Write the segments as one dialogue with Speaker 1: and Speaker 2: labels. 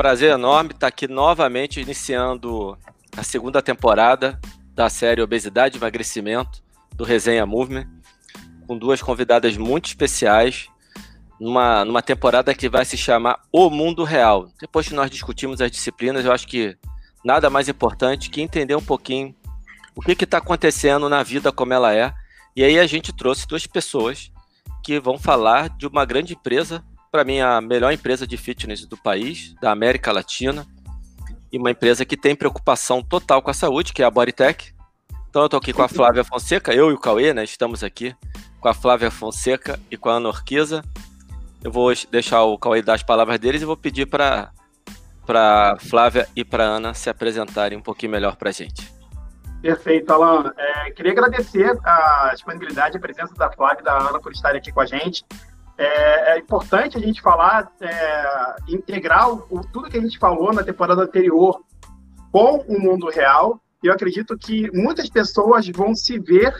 Speaker 1: prazer enorme estar aqui novamente iniciando a segunda temporada da série Obesidade e Emagrecimento do Resenha Movement, com duas convidadas muito especiais, numa, numa temporada que vai se chamar O Mundo Real. Depois que nós discutimos as disciplinas, eu acho que nada mais importante que entender um pouquinho o que está acontecendo na vida como ela é. E aí a gente trouxe duas pessoas que vão falar de uma grande empresa para mim, a melhor empresa de fitness do país, da América Latina, e uma empresa que tem preocupação total com a saúde, que é a Bodytech. Então eu estou aqui com a Flávia Fonseca, eu e o Cauê, né? Estamos aqui com a Flávia Fonseca e com a Ana Orquiza. Eu vou deixar o Cauê dar as palavras deles e vou pedir para para Flávia e para Ana se apresentarem um pouquinho melhor para a gente.
Speaker 2: Perfeito, Alan. É, queria agradecer a disponibilidade e a presença da Flávia e da Ana por estarem aqui com a gente é, é importante a gente falar, é, integrar o, tudo que a gente falou na temporada anterior com o mundo real. Eu acredito que muitas pessoas vão se ver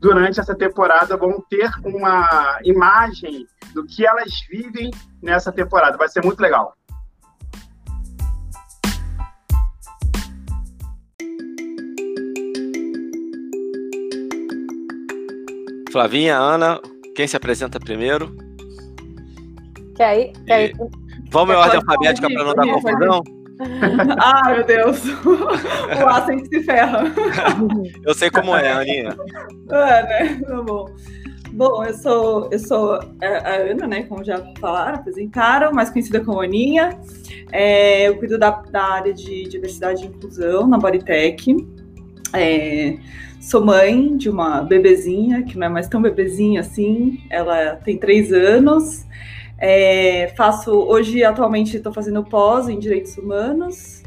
Speaker 2: durante essa temporada, vão ter uma imagem do que elas vivem nessa temporada. Vai ser muito legal.
Speaker 1: Flavinha, Ana, quem se apresenta primeiro?
Speaker 3: Quer ir? Quer ir?
Speaker 1: Vamos em ordem alfabética para não dar confusão?
Speaker 4: Ai, meu Deus. o A sempre se ferra.
Speaker 1: Eu sei como é, Aninha.
Speaker 4: É, né? Tá bom. Bom, eu sou, eu sou a Ana, né? Como já falaram, apresentaram, mais conhecida como Aninha. É, eu cuido da, da, área de diversidade e inclusão na Bodytech. É, Sou mãe de uma bebezinha, que não é mais tão bebezinha assim, ela tem três anos. É, faço hoje, atualmente, estou fazendo pós em Direitos Humanos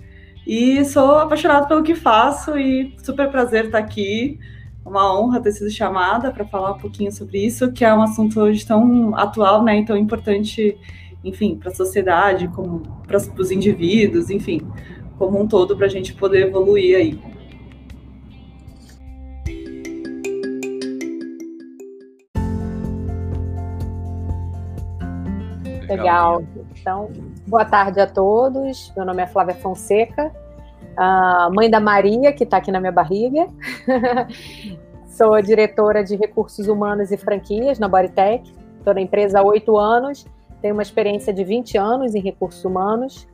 Speaker 4: e sou apaixonada pelo que faço e super prazer estar aqui. Uma honra ter sido chamada para falar um pouquinho sobre isso, que é um assunto hoje tão atual, né, e tão importante, enfim, para a sociedade, como para os indivíduos, enfim, como um todo, para a gente poder evoluir aí.
Speaker 3: Legal. Então, boa tarde a todos. Meu nome é Flávia Fonseca, mãe da Maria, que está aqui na minha barriga. Sou diretora de recursos humanos e franquias na Bodytech. Estou na empresa há oito anos. Tenho uma experiência de 20 anos em recursos humanos.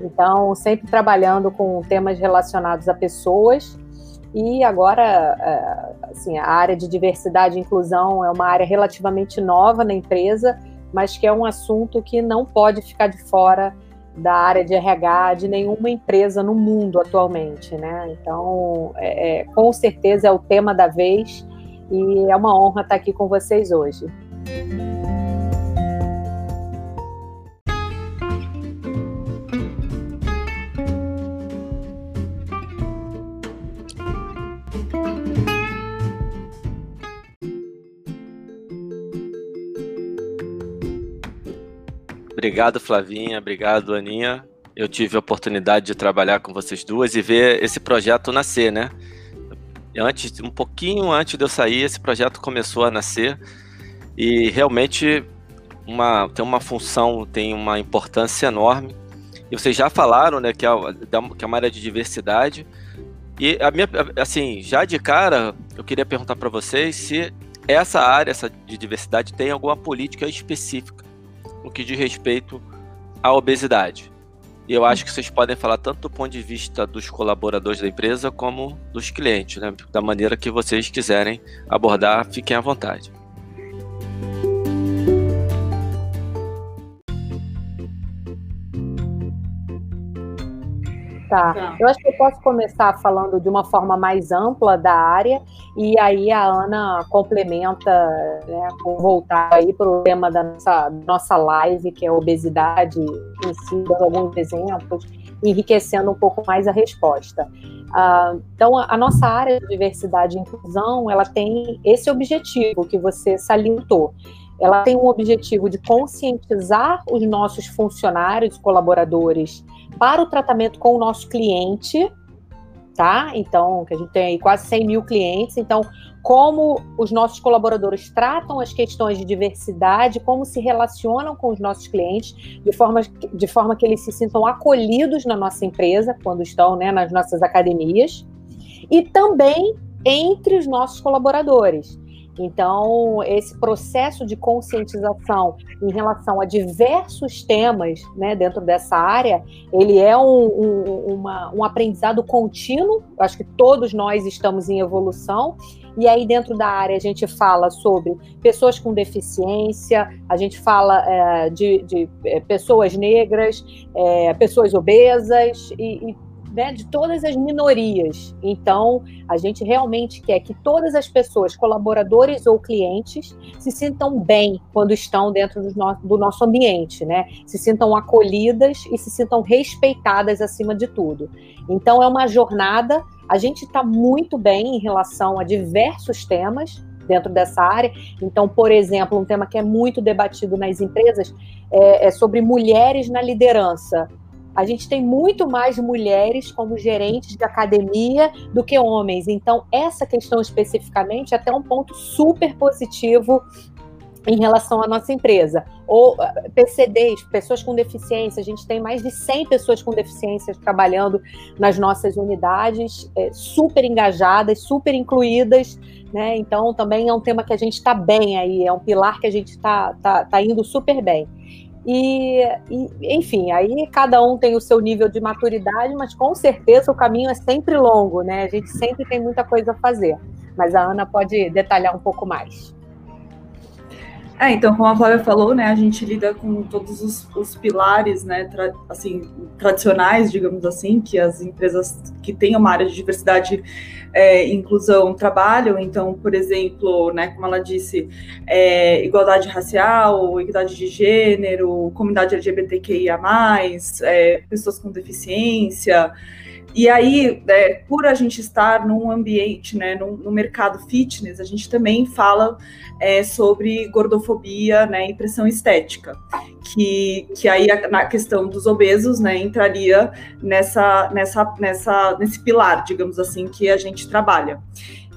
Speaker 3: Então, sempre trabalhando com temas relacionados a pessoas. E agora, é, assim, a área de diversidade e inclusão é uma área relativamente nova na empresa mas que é um assunto que não pode ficar de fora da área de RH de nenhuma empresa no mundo atualmente, né? Então, é, é, com certeza é o tema da vez e é uma honra estar aqui com vocês hoje.
Speaker 1: Obrigado, Flavinha. Obrigado, Aninha. Eu tive a oportunidade de trabalhar com vocês duas e ver esse projeto nascer, né? Antes, um pouquinho antes de eu sair, esse projeto começou a nascer e realmente uma, tem uma função, tem uma importância enorme. E vocês já falaram, né, que é, que é uma área de diversidade. E a minha, assim, já de cara, eu queria perguntar para vocês se essa área essa de diversidade tem alguma política específica no que diz respeito à obesidade. E eu acho que vocês podem falar tanto do ponto de vista dos colaboradores da empresa como dos clientes, né? Da maneira que vocês quiserem abordar, fiquem à vontade.
Speaker 3: Tá. tá. Eu acho que eu posso começar falando de uma forma mais ampla da área e aí a Ana complementa, né, com voltar aí para o tema da nossa, nossa live, que é a obesidade em si, dando alguns exemplos, enriquecendo um pouco mais a resposta. Uh, então, a, a, nossa área de diversidade e inclusão, ela tem esse objetivo que você salientou. Ela tem um objetivo de conscientizar os nossos funcionários, colaboradores, para o tratamento com o nosso cliente, tá? Então, que a gente tem quase 100 mil clientes, então como os nossos colaboradores tratam as questões de diversidade, como se relacionam com os nossos clientes, de forma, de forma que eles se sintam acolhidos na nossa empresa, quando estão né, nas nossas academias, e também entre os nossos colaboradores. Então, esse processo de conscientização em relação a diversos temas né, dentro dessa área, ele é um, um, uma, um aprendizado contínuo. acho que todos nós estamos em evolução. E aí, dentro da área, a gente fala sobre pessoas com deficiência, a gente fala é, de, de, é, pessoas negras, é, pessoas obesas e, e né, de todas as minorias. Então, a gente realmente quer que todas as pessoas, colaboradores ou clientes, se sintam bem quando estão dentro do, no do nosso ambiente, né? Se sintam acolhidas e se sintam respeitadas acima de tudo. Então, é uma jornada. A gente está muito bem em relação a diversos temas, dentro dessa área. Então, por exemplo, um tema que é muito debatido nas empresas é, é sobre mulheres na liderança. A gente tem muito mais mulheres como gerentes de academia do que homens. Então, essa questão especificamente é até um ponto super positivo em relação à nossa empresa. Ou eh, PCDs, pessoas com deficiência, a gente tem mais de 100 pessoas com deficiências trabalhando nas nossas unidades, é, super engajadas, super incluídas, né? Então também é um tema que a gente está bem aí, é um pilar que a gente está tá, tá indo super bem. E, e, enfim, aí cada um tem o seu nível de maturidade, mas com certeza o caminho é sempre longo, né? A gente sempre tem muita coisa a fazer. Mas a Ana pode detalhar um pouco mais.
Speaker 4: É, então, como a Flávia falou, né, a gente lida com todos os, os pilares, né, tra, assim, tradicionais, digamos assim, que as empresas que têm uma área de diversidade é, inclusão trabalham. Então, por exemplo, né, como ela disse, é, igualdade racial, igualdade de gênero, comunidade LGBTQIA+, é, pessoas com deficiência, e aí, é, por a gente estar num ambiente, né, no, mercado fitness, a gente também fala é, sobre gordofobia né, e pressão estética, que, que aí na questão dos obesos né, entraria nessa, nessa, nessa, nesse pilar, digamos assim, que a gente trabalha.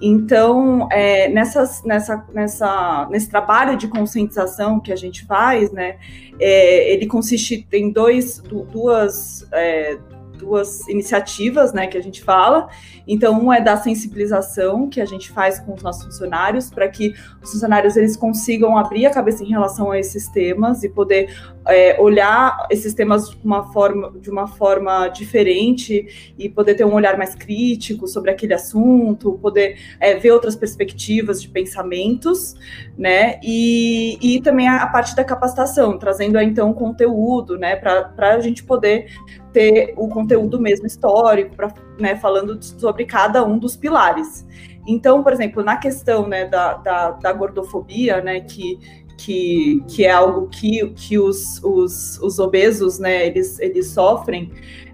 Speaker 4: Então, é, nessas, nessa, nessa, nesse trabalho de conscientização que a gente faz, né, é, ele consiste em dois, duas, é, duas iniciativas, né, que a gente fala. Então, um é da sensibilização que a gente faz com os nossos funcionários para que os funcionários eles consigam abrir a cabeça em relação a esses temas e poder é, olhar esses temas de uma forma de uma forma diferente e poder ter um olhar mais crítico sobre aquele assunto, poder é, ver outras perspectivas de pensamentos, né? E, e também a, a parte da capacitação, trazendo então conteúdo, né, para a gente poder ter o conteúdo mesmo histórico, pra, né, falando sobre cada um dos pilares. Então, por exemplo, na questão né, da, da, da gordofobia, né, que, que, que é algo que, que os, os, os obesos né, eles, eles sofrem,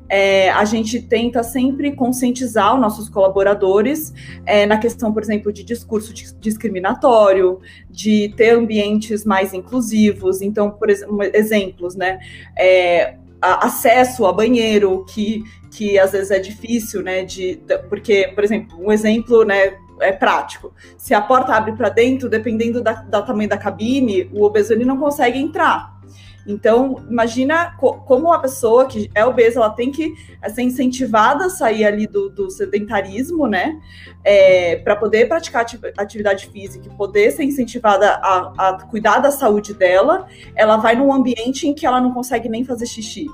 Speaker 4: é, a gente tenta sempre conscientizar os nossos colaboradores é, na questão, por exemplo, de discurso discriminatório, de ter ambientes mais inclusivos. Então, por exemplo, exemplos, né? É, acesso a banheiro, que, que às vezes é difícil, né? De, porque, por exemplo, um exemplo, né? É prático. Se a porta abre para dentro, dependendo da, da, tamanho da cabine, o obeso ele não consegue entrar. Então, imagina co como a pessoa que é obesa, ela tem que ser incentivada a sair ali do, do sedentarismo, né? É, para poder praticar atividade física poder ser incentivada a, a cuidar da saúde dela, ela vai num ambiente em que ela não consegue nem fazer xixi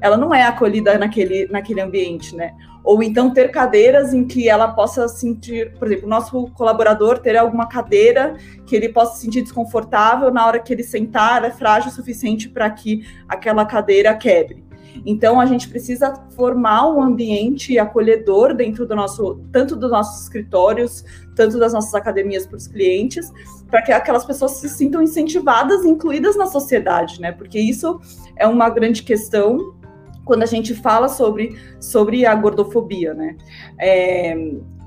Speaker 4: ela não é acolhida naquele, naquele ambiente, né? Ou então ter cadeiras em que ela possa sentir, por exemplo, o nosso colaborador ter alguma cadeira que ele possa se sentir desconfortável na hora que ele sentar, é frágil o suficiente para que aquela cadeira quebre. Então a gente precisa formar um ambiente acolhedor dentro do nosso, tanto dos nossos escritórios, tanto das nossas academias para os clientes, para que aquelas pessoas se sintam incentivadas, incluídas na sociedade, né? Porque isso é uma grande questão quando a gente fala sobre, sobre a gordofobia, né? É,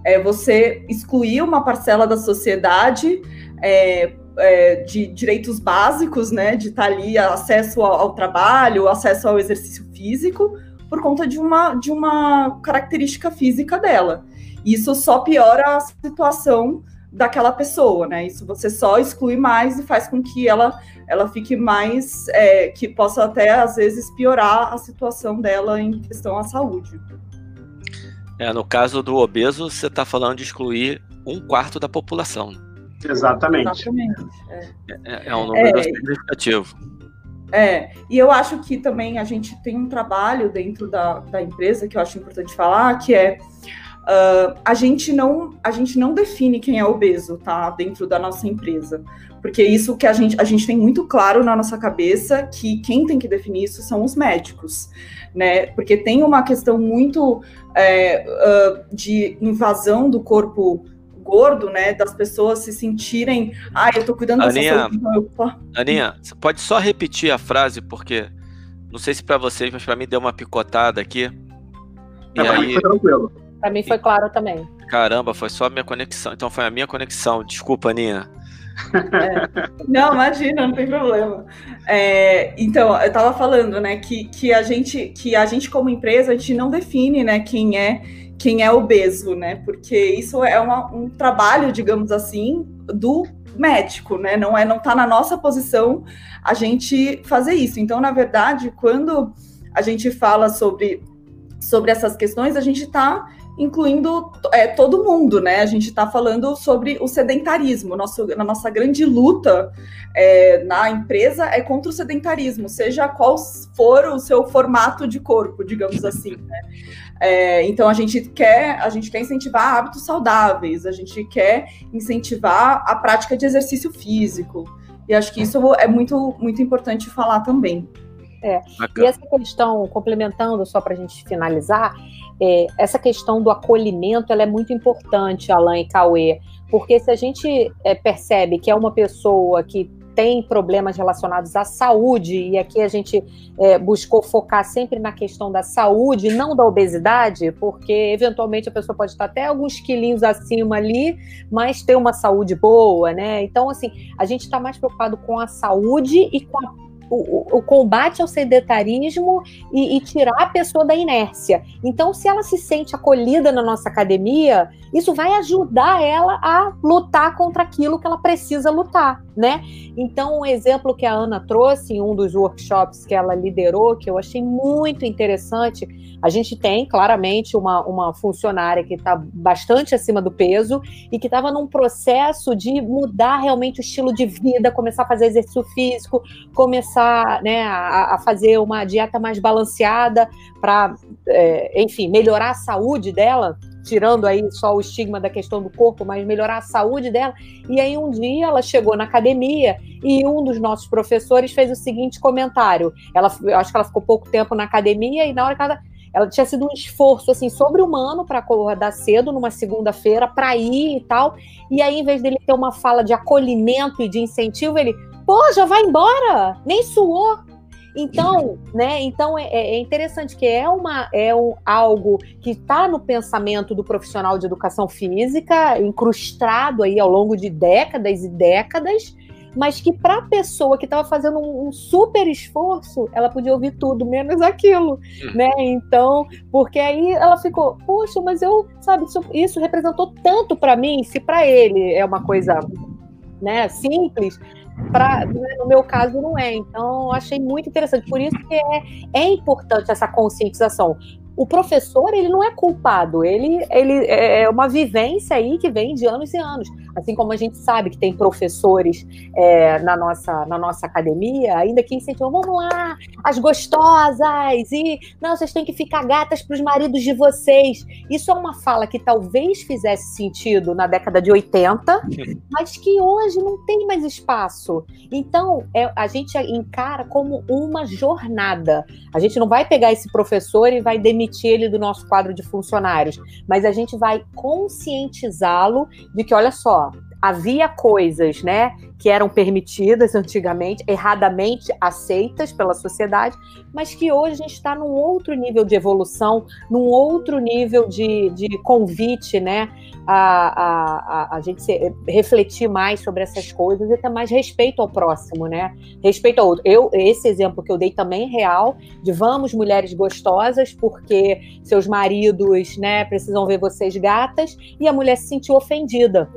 Speaker 4: é você excluir uma parcela da sociedade é, é, de direitos básicos, né? De estar tá ali acesso ao, ao, trabalho, acesso ao exercício físico, por conta de uma, de uma característica física dela. Isso só piora a situação daquela pessoa, né? Isso você só exclui mais e faz com que ela, ela fique mais, é, que possa até às vezes piorar a situação dela em questão à saúde.
Speaker 1: É, no caso do obeso, você está falando de excluir um quarto da população.
Speaker 2: Exatamente.
Speaker 4: Exatamente.
Speaker 1: É, é, é um número
Speaker 4: É.
Speaker 1: significativo.
Speaker 4: É, e eu acho que também a gente tem um trabalho dentro da, da empresa que eu acho importante falar, que é ah, a, gente não, a gente não define quem é obeso, tá? Dentro da nossa empresa. Porque isso que a gente, a gente tem muito claro na nossa cabeça que quem tem que definir isso são os médicos, né? Porque tem uma questão muito é, ah, de invasão do corpo gordo, né? Das pessoas se sentirem, ah, eu tô cuidando dessa
Speaker 1: Aninha,
Speaker 4: saúde, então eu
Speaker 1: Aninha, você pode só repetir a frase, porque não sei se para vocês, mas para mim deu uma picotada aqui. E
Speaker 2: É, pra mim
Speaker 1: aí,
Speaker 2: foi tranquilo.
Speaker 3: Para mim foi claro também.
Speaker 1: caramba, foi só a minha conexão. Então foi a minha conexão. Desculpa, Aninha.
Speaker 4: Não, imagina, não tem problema. É, então, eu estava falando, né, que, que a gente, que a gente como empresa, a gente não define, né, quem é quem é obeso, né? Porque isso é uma- um trabalho, digamos assim, do médico, né? Não é, não está na nossa posição a gente fazer isso. Então, na verdade, quando a gente fala sobre sobre essas questões, a gente está incluindo é, todo mundo, né? A gente está falando sobre o sedentarismo. Nosso, a nossa grande luta é, na empresa é contra o sedentarismo, seja qual for o seu formato de corpo, digamos assim. Né? É, então a gente quer a gente quer incentivar hábitos saudáveis, a gente quer incentivar a prática de exercício físico. E acho que isso é muito muito importante falar também.
Speaker 3: E
Speaker 1: Bacana.
Speaker 3: essa questão, complementando só para a gente finalizar, é, essa questão do acolhimento ela é muito importante, Alain e Cauê, porque se a gente é, percebe que é uma pessoa que tem problemas relacionados à saúde, e aqui a gente é, buscou focar sempre na questão da saúde, não da obesidade, porque eventualmente a pessoa pode estar até alguns quilinhos acima ali, mas ter uma saúde boa, né? Então, assim, a gente está mais preocupado com a saúde e com a o, o, combate ao sedentarismo e, e, tirar a pessoa da inércia. Então, se ela se sente acolhida na nossa academia, isso vai ajudar ela a lutar contra aquilo que ela precisa lutar, né? Então, um exemplo que a Ana trouxe em um dos workshops que ela liderou, que eu achei muito interessante, a gente tem claramente uma, uma funcionária que está bastante acima do peso e que estava num processo de mudar realmente o estilo de vida, começar a fazer exercício físico, começar né, a, a, fazer uma dieta mais balanceada para, é, enfim, melhorar a saúde dela, tirando aí só o estigma da questão do corpo, mas melhorar a saúde dela. E aí um dia ela chegou na academia e um dos nossos professores fez o seguinte comentário. Ela, eu acho que ela ficou pouco tempo na academia e na hora que ela ela tinha sido um esforço assim sobre-humano para acordar cedo numa segunda-feira para ir e tal. E aí, em vez dele ter uma fala de acolhimento e de incentivo, ele, pô, já vai embora, nem suou. Então, né? Então é, é interessante que é uma é um, algo que está no pensamento do profissional de educação física, incrustado aí ao longo de décadas e décadas, mas que para a pessoa que estava fazendo um, um, super esforço, ela podia ouvir tudo, menos aquilo, uhum. né? Então, porque aí ela ficou, poxa, mas eu, sabe, isso, isso representou tanto para mim, se para ele é uma coisa, né, simples, Pra, no meu caso não é. Então, achei muito interessante. Por isso que é, é importante essa conscientização. O professor, ele não é culpado, ele, ele é uma vivência aí que vem de anos e anos. Assim como a gente sabe que tem professores é, na, nossa, na nossa academia, ainda que incentivam, vamos lá, as gostosas, e não, vocês têm que ficar gatas para os maridos de vocês. Isso é uma fala que talvez fizesse sentido na década de 80, mas que hoje não tem mais espaço. Então, é, a gente encara como uma jornada. A gente não vai pegar esse professor e vai demitir ele do nosso quadro de funcionários, mas a gente vai conscientizá-lo de que, olha só, havia coisas, né, que eram permitidas antigamente, erradamente aceitas pela sociedade, mas que hoje a gente está num outro nível de evolução, num outro nível de, de convite, né, a, a, a, a gente se, refletir mais sobre essas coisas e ter mais respeito ao próximo, né, respeito ao outro. Eu, esse exemplo que eu dei também é real, de vamos mulheres gostosas, porque seus maridos, né, precisam ver vocês gatas, e a mulher se sentiu ofendida.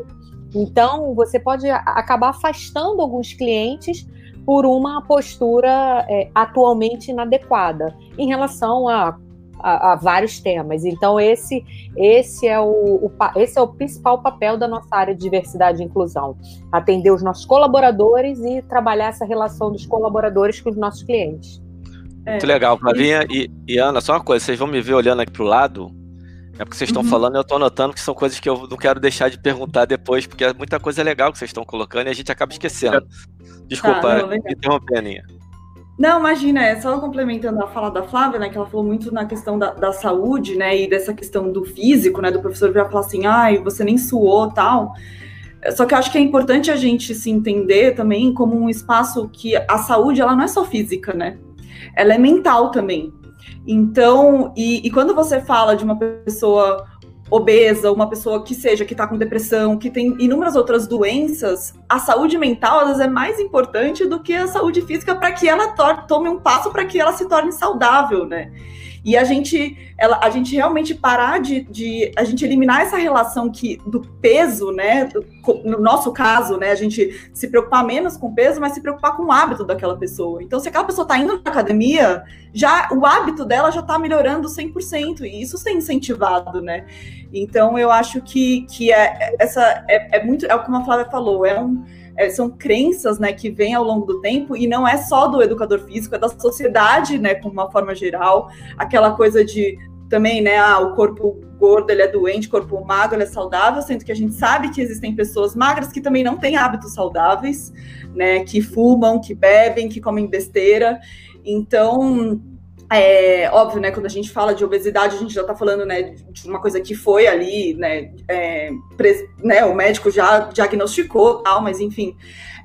Speaker 3: Então, você pode acabar afastando alguns clientes por uma postura é, atualmente inadequada em relação a, a, a, vários temas. Então, esse, esse, é o, o, esse é o principal papel da nossa área de diversidade e inclusão: atender os nossos colaboradores e trabalhar essa relação dos colaboradores com os nossos clientes.
Speaker 1: É. Muito legal, Flavinha e, e Ana, só uma coisa, vocês vão me ver olhando aqui para o lado, é porque vocês estão uhum. falando, eu estou anotando que são coisas que eu não quero deixar de perguntar depois, porque é muita coisa legal que vocês estão colocando e a gente acaba esquecendo. Desculpa, tá, não, interromper, Aninha.
Speaker 4: Não, imagina, é só complementando a fala da Flávia, né, que ela falou muito na questão da, da saúde, né, e dessa questão do físico, né, do professor virar falar assim, ai, você nem suou, tal. Só que eu acho que é importante a gente se entender também como um espaço que a saúde, ela não é só física, né, ela é mental também. Então, e, e quando você fala de uma pessoa obesa, uma pessoa que seja que está com depressão, que tem inúmeras outras doenças, a saúde mental às vezes é mais importante do que a saúde física para que ela tome um passo para que ela se torne saudável, né? E a gente, ela, a gente realmente parar de, de, a gente eliminar essa relação que do peso, né? Do, no nosso caso, né? A gente se preocupar menos com o peso, mas se preocupar com o hábito daquela pessoa. Então, se aquela pessoa está indo na academia, já o hábito dela já está melhorando 100%, e isso tem incentivado, né? Então, eu acho que, que é, essa é, é muito, é como a Flávia falou, é um é, são crenças né, que vêm ao longo do tempo e não é só do educador físico, é da sociedade, né, com uma forma geral, aquela coisa de também, né, ah, o corpo gordo ele é doente, corpo magro ele é saudável, sendo que a gente sabe que existem pessoas magras que também não têm hábitos saudáveis, né, que fumam, que bebem, que comem besteira. Então, é, óbvio, né, quando a gente fala de obesidade, a gente já está falando, né, de uma coisa que foi ali, né, é, né, o médico já diagnosticou, tal, mas enfim,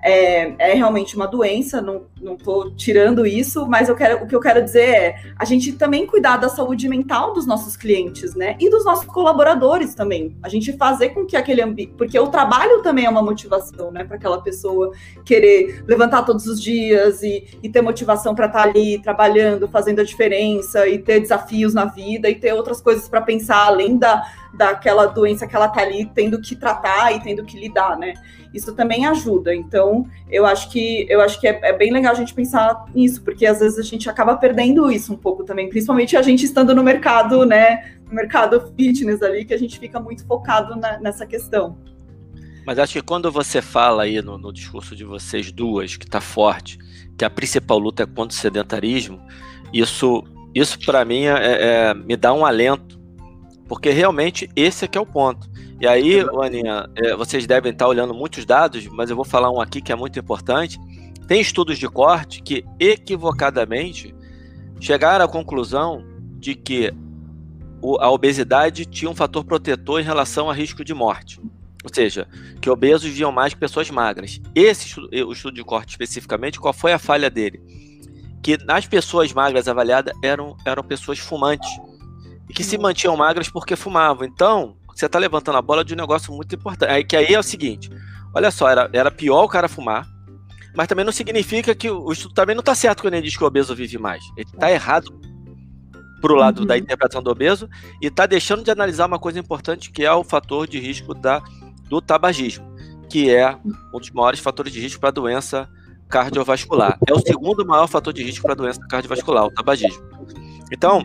Speaker 4: é, é realmente uma doença, não, não tô tirando isso, mas eu quero, o que eu quero dizer é a gente também cuidar da saúde mental dos nossos clientes, né? E dos nossos colaboradores também. A gente fazer com que aquele ambiente. Porque o trabalho também é uma motivação, né? Para aquela pessoa querer levantar todos os dias e, e ter motivação para estar tá ali trabalhando, fazendo a diferença e ter desafios na vida e ter outras coisas para pensar além da, daquela doença que ela tá ali tendo que tratar e tendo que lidar, né? Isso também ajuda. Então, eu acho que eu acho que é, é, bem legal a gente pensar nisso, porque às vezes a gente acaba perdendo isso um pouco também, principalmente a gente estando no mercado, né? No mercado fitness ali, que a gente fica muito focado na, nessa questão.
Speaker 1: Mas acho que quando você fala aí no, no discurso de vocês duas, que está forte, que a principal luta é contra o sedentarismo, isso, isso para mim é, é, me dá um alento porque realmente esse é que é o ponto. E aí, Aninha, é, vocês devem estar olhando muitos dados, mas eu vou falar um aqui que é muito importante. Tem estudos de corte que equivocadamente chegaram à conclusão de que a obesidade tinha um fator protetor em relação a risco de morte. Ou seja, que obesos viam mais que pessoas magras. Esse estudo, o estudo de corte especificamente, qual foi a falha dele? Que nas pessoas magras avaliadas eram, eram pessoas fumantes e que se mantinham magras porque fumavam. Então, você está levantando a bola de um negócio muito importante. Aí, que aí é o seguinte: olha só, era, era pior o cara fumar, mas também não significa que o estudo também não está certo quando ele diz que o obeso vive mais. Ele está errado pro lado uhum. da interpretação do obeso e está deixando de analisar uma coisa importante que é o fator de risco da, do tabagismo, que é um dos maiores fatores de risco para doença cardiovascular. É o segundo maior fator de risco para doença cardiovascular, o tabagismo. Então,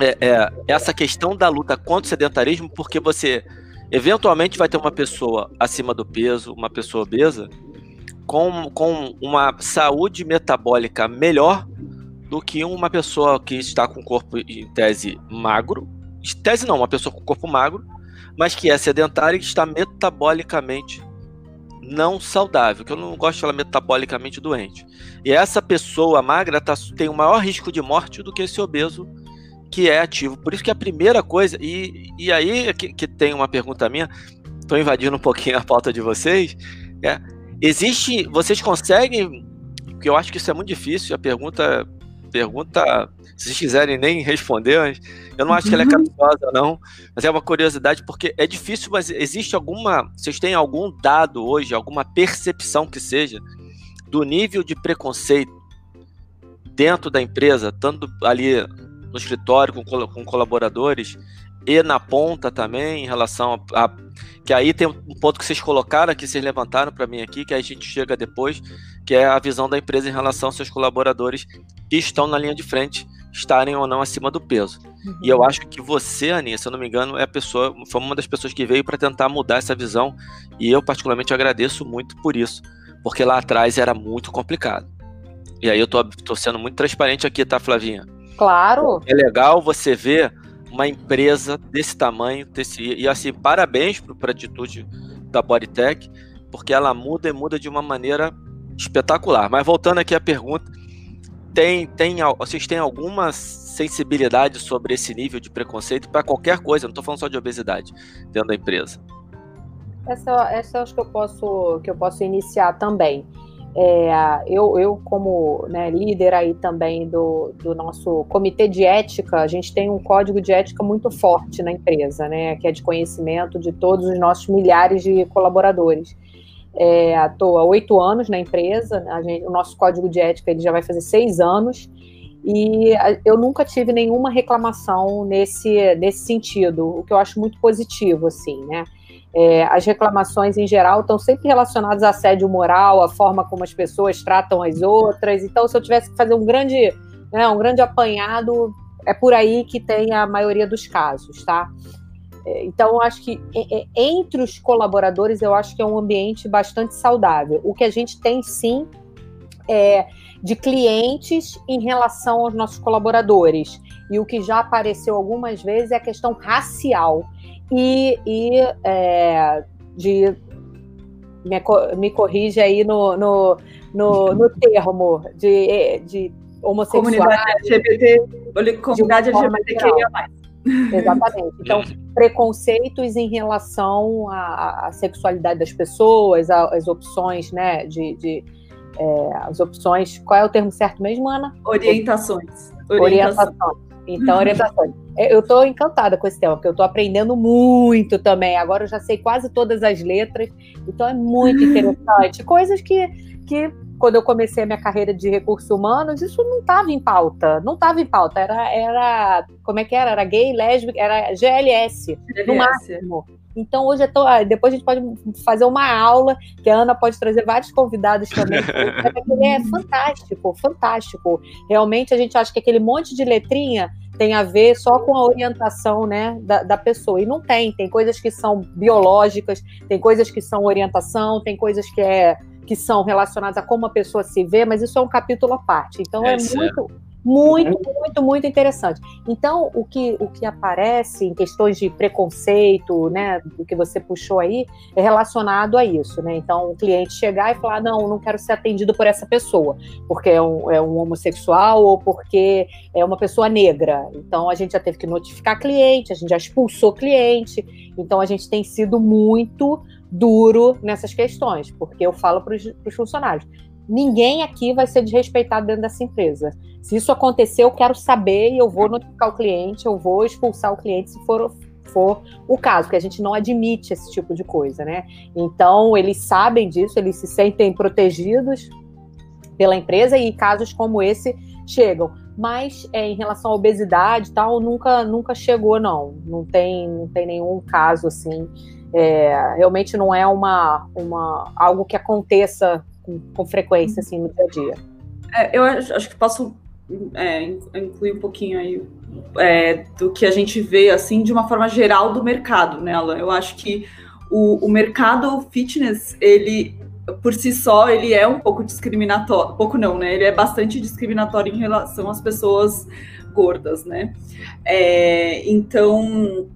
Speaker 1: é, é, essa questão da luta contra o sedentarismo, porque você eventualmente vai ter uma pessoa acima do peso, uma pessoa obesa, com, com uma saúde metabólica melhor do que uma pessoa que está com corpo em tese magro, tese não, uma pessoa com corpo magro, mas que é sedentária e está metabolicamente não saudável, que eu não gosto de falar metabolicamente doente. E essa pessoa magra tá, tem o maior risco de morte do que esse obeso que é ativo. Por isso que a primeira coisa, e, e aí é que, que tem uma pergunta minha, estou invadindo um pouquinho a pauta de vocês, é, existe, vocês conseguem, porque eu acho que isso é muito difícil, a pergunta, pergunta, se vocês quiserem nem responder, eu não acho que ela é uhum. capciosa não, mas é uma curiosidade, porque é difícil, mas existe alguma, vocês têm algum dado hoje, alguma percepção que seja, do nível de preconceito dentro da empresa, tanto ali no escritório com, com colaboradores e na ponta também, em relação a, a que aí tem um ponto que vocês colocaram, que vocês levantaram para mim aqui, que a gente chega depois, que é a visão da empresa em relação aos seus colaboradores que estão na linha de frente, estarem ou não acima do peso. Uhum. E eu acho que você, Aninha, se eu não me engano, é a pessoa, foi uma das pessoas que veio para tentar mudar essa visão, e eu particularmente agradeço muito por isso, porque lá atrás era muito complicado. E aí eu tô, tô sendo muito transparente aqui, tá, Flavinha?
Speaker 3: Claro.
Speaker 1: É legal você ver uma empresa desse tamanho, desse, e assim, parabéns para a atitude da Bodytech, porque ela muda e muda de uma maneira espetacular. Mas voltando aqui à pergunta, tem, tem, vocês têm alguma sensibilidade sobre esse nível de preconceito para qualquer coisa? Não estou falando só de obesidade dentro da empresa.
Speaker 3: Essa, essa acho que eu posso que eu posso iniciar também. É, eu, eu, como né, líder aí também do, do nosso comitê de ética, a gente tem um código de ética muito forte na empresa, né, que é de conhecimento de todos os nossos milhares de colaboradores. É, Estou há oito anos na empresa, gente, o nosso código de ética ele já vai fazer seis anos, e eu nunca tive nenhuma reclamação nesse, nesse sentido, o que eu acho muito positivo, assim, né? É, as reclamações em geral estão sempre relacionadas a assédio moral, a forma como as pessoas tratam as outras. Então, se eu tivesse que fazer um grande, né, um grande apanhado, é por aí que tem a maioria dos casos, tá? É, então, eu acho que entre os colaboradores, eu acho que é um ambiente bastante saudável. O que a gente tem, sim, é de clientes em relação aos nossos colaboradores. E o que já apareceu algumas vezes é a questão racial e, e é, de me, me corrige aí no, no, no, no termo de, de homossexual.
Speaker 4: Comunidade LGBT, comunidade LGBTQIA+.
Speaker 3: Exatamente. Então, preconceitos em relação à, à sexualidade das pessoas, às opções, né, de, de é, as opções. Qual é o termo certo mesmo, Ana?
Speaker 4: Orientações.
Speaker 3: Orientações. Então, orientações. É, eu estou encantada com esse tema, porque eu estou aprendendo muito também. Agora eu já sei quase todas as letras, então é muito interessante. Coisas que, que quando eu comecei a minha carreira de recursos humanos, isso não estava em pauta. Não estava em pauta. Era, era. Como é que era? Era gay, lésbica, era GLS, GLS. no máximo. Então, hoje tô, ah, depois a gente pode fazer uma aula, que a Ana pode trazer vários convidados também. Ele é fantástico, fantástico. Realmente a gente acha que aquele monte de letrinha tem a ver só com a orientação né, da, da, pessoa. E não tem, tem coisas que são biológicas, tem coisas que são orientação, tem coisas que, é, que são relacionadas a como a pessoa se vê, mas isso é um capítulo à parte. Então é, é muito. Muito, muito, muito interessante. Então, o que, o que aparece em questões de preconceito, né, do que você puxou aí, é relacionado a isso, né? Então, o cliente chegar e falar, não, não quero ser atendido por essa pessoa, porque é um, é um homossexual ou porque é uma pessoa negra. Então, a gente já teve que notificar cliente, a gente já expulsou cliente. Então, a gente tem sido muito duro nessas questões, porque eu falo para os funcionários, ninguém aqui vai ser desrespeitado dentro dessa empresa. Se isso acontecer, eu quero saber e eu vou notificar o cliente, eu vou expulsar o cliente se for, for o caso, porque a gente não admite esse tipo de coisa, né? Então, eles sabem disso, eles se sentem protegidos pela empresa e casos como esse chegam. Mas é, em relação à obesidade e tal, nunca, nunca chegou, não. Não tem, não tem nenhum caso assim. É, realmente não é uma, uma algo que aconteça com, com frequência, assim, no dia a dia.
Speaker 4: É, eu acho, que posso é, incluir um pouquinho aí é, do que a gente vê, assim, de uma forma geral do mercado, né, Alan? Eu acho que o, o mercado fitness, ele, por si só, ele é um pouco discriminatório, pouco não, né? Ele é bastante discriminatório em relação às pessoas gordas, né? É, então,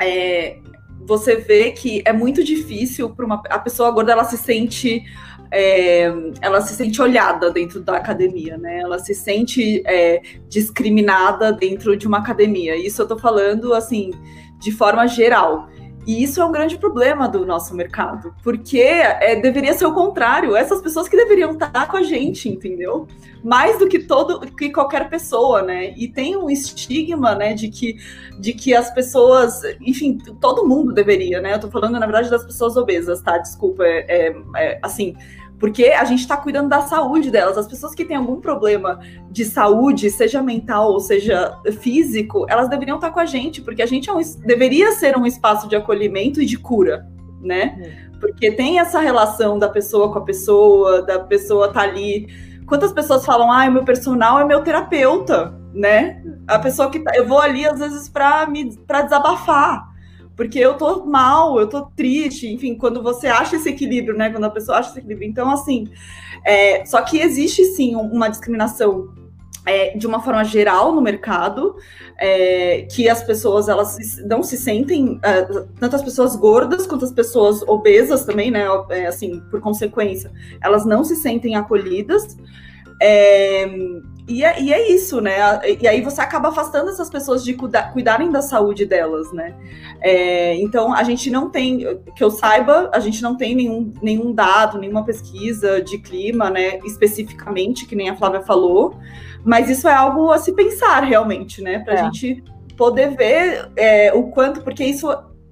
Speaker 4: é, você vê que é muito difícil para uma a pessoa gorda ela se sente é, ela se sente olhada dentro da academia, né? Ela se sente é, discriminada dentro de uma academia. Isso eu tô falando assim de forma geral. E isso é um grande problema do nosso mercado, porque é, deveria ser o contrário. Essas pessoas que deveriam estar com a gente, entendeu? Mais do que todo, que qualquer pessoa, né? E tem um estigma, né, de que, de que as pessoas, enfim, todo mundo deveria, né? Eu tô falando na verdade das pessoas obesas, tá? Desculpa, é, é, é assim porque a gente está cuidando da saúde delas. As pessoas que têm algum problema de saúde, seja mental ou seja físico, elas deveriam estar com a gente, porque a gente é um, deveria ser um espaço de acolhimento e de cura, né? É. Porque tem essa relação da pessoa com a pessoa, da pessoa tá ali. Quantas pessoas falam, ah, o meu personal é meu terapeuta, né? A pessoa que tá, eu vou ali às vezes para me para desabafar porque eu tô mal, eu tô triste, enfim, quando você acha esse equilíbrio, né? Quando a pessoa acha esse equilíbrio. Então, assim, é, só que existe sim uma discriminação é, de uma forma geral no mercado, é, que as pessoas elas não se sentem, é, tanto as pessoas gordas quanto as pessoas obesas também, né? É, assim, por consequência, elas não se sentem acolhidas. E é, e é, isso, né? E aí você acaba afastando essas pessoas de cuida, cuidarem da saúde delas, né? É, então a gente não tem, que eu saiba, a gente não tem nenhum, nenhum dado, nenhuma pesquisa de clima, né? Especificamente, que nem a Flávia falou, mas isso é algo a se pensar realmente, né? Para a é. gente poder ver é, o quanto, porque isso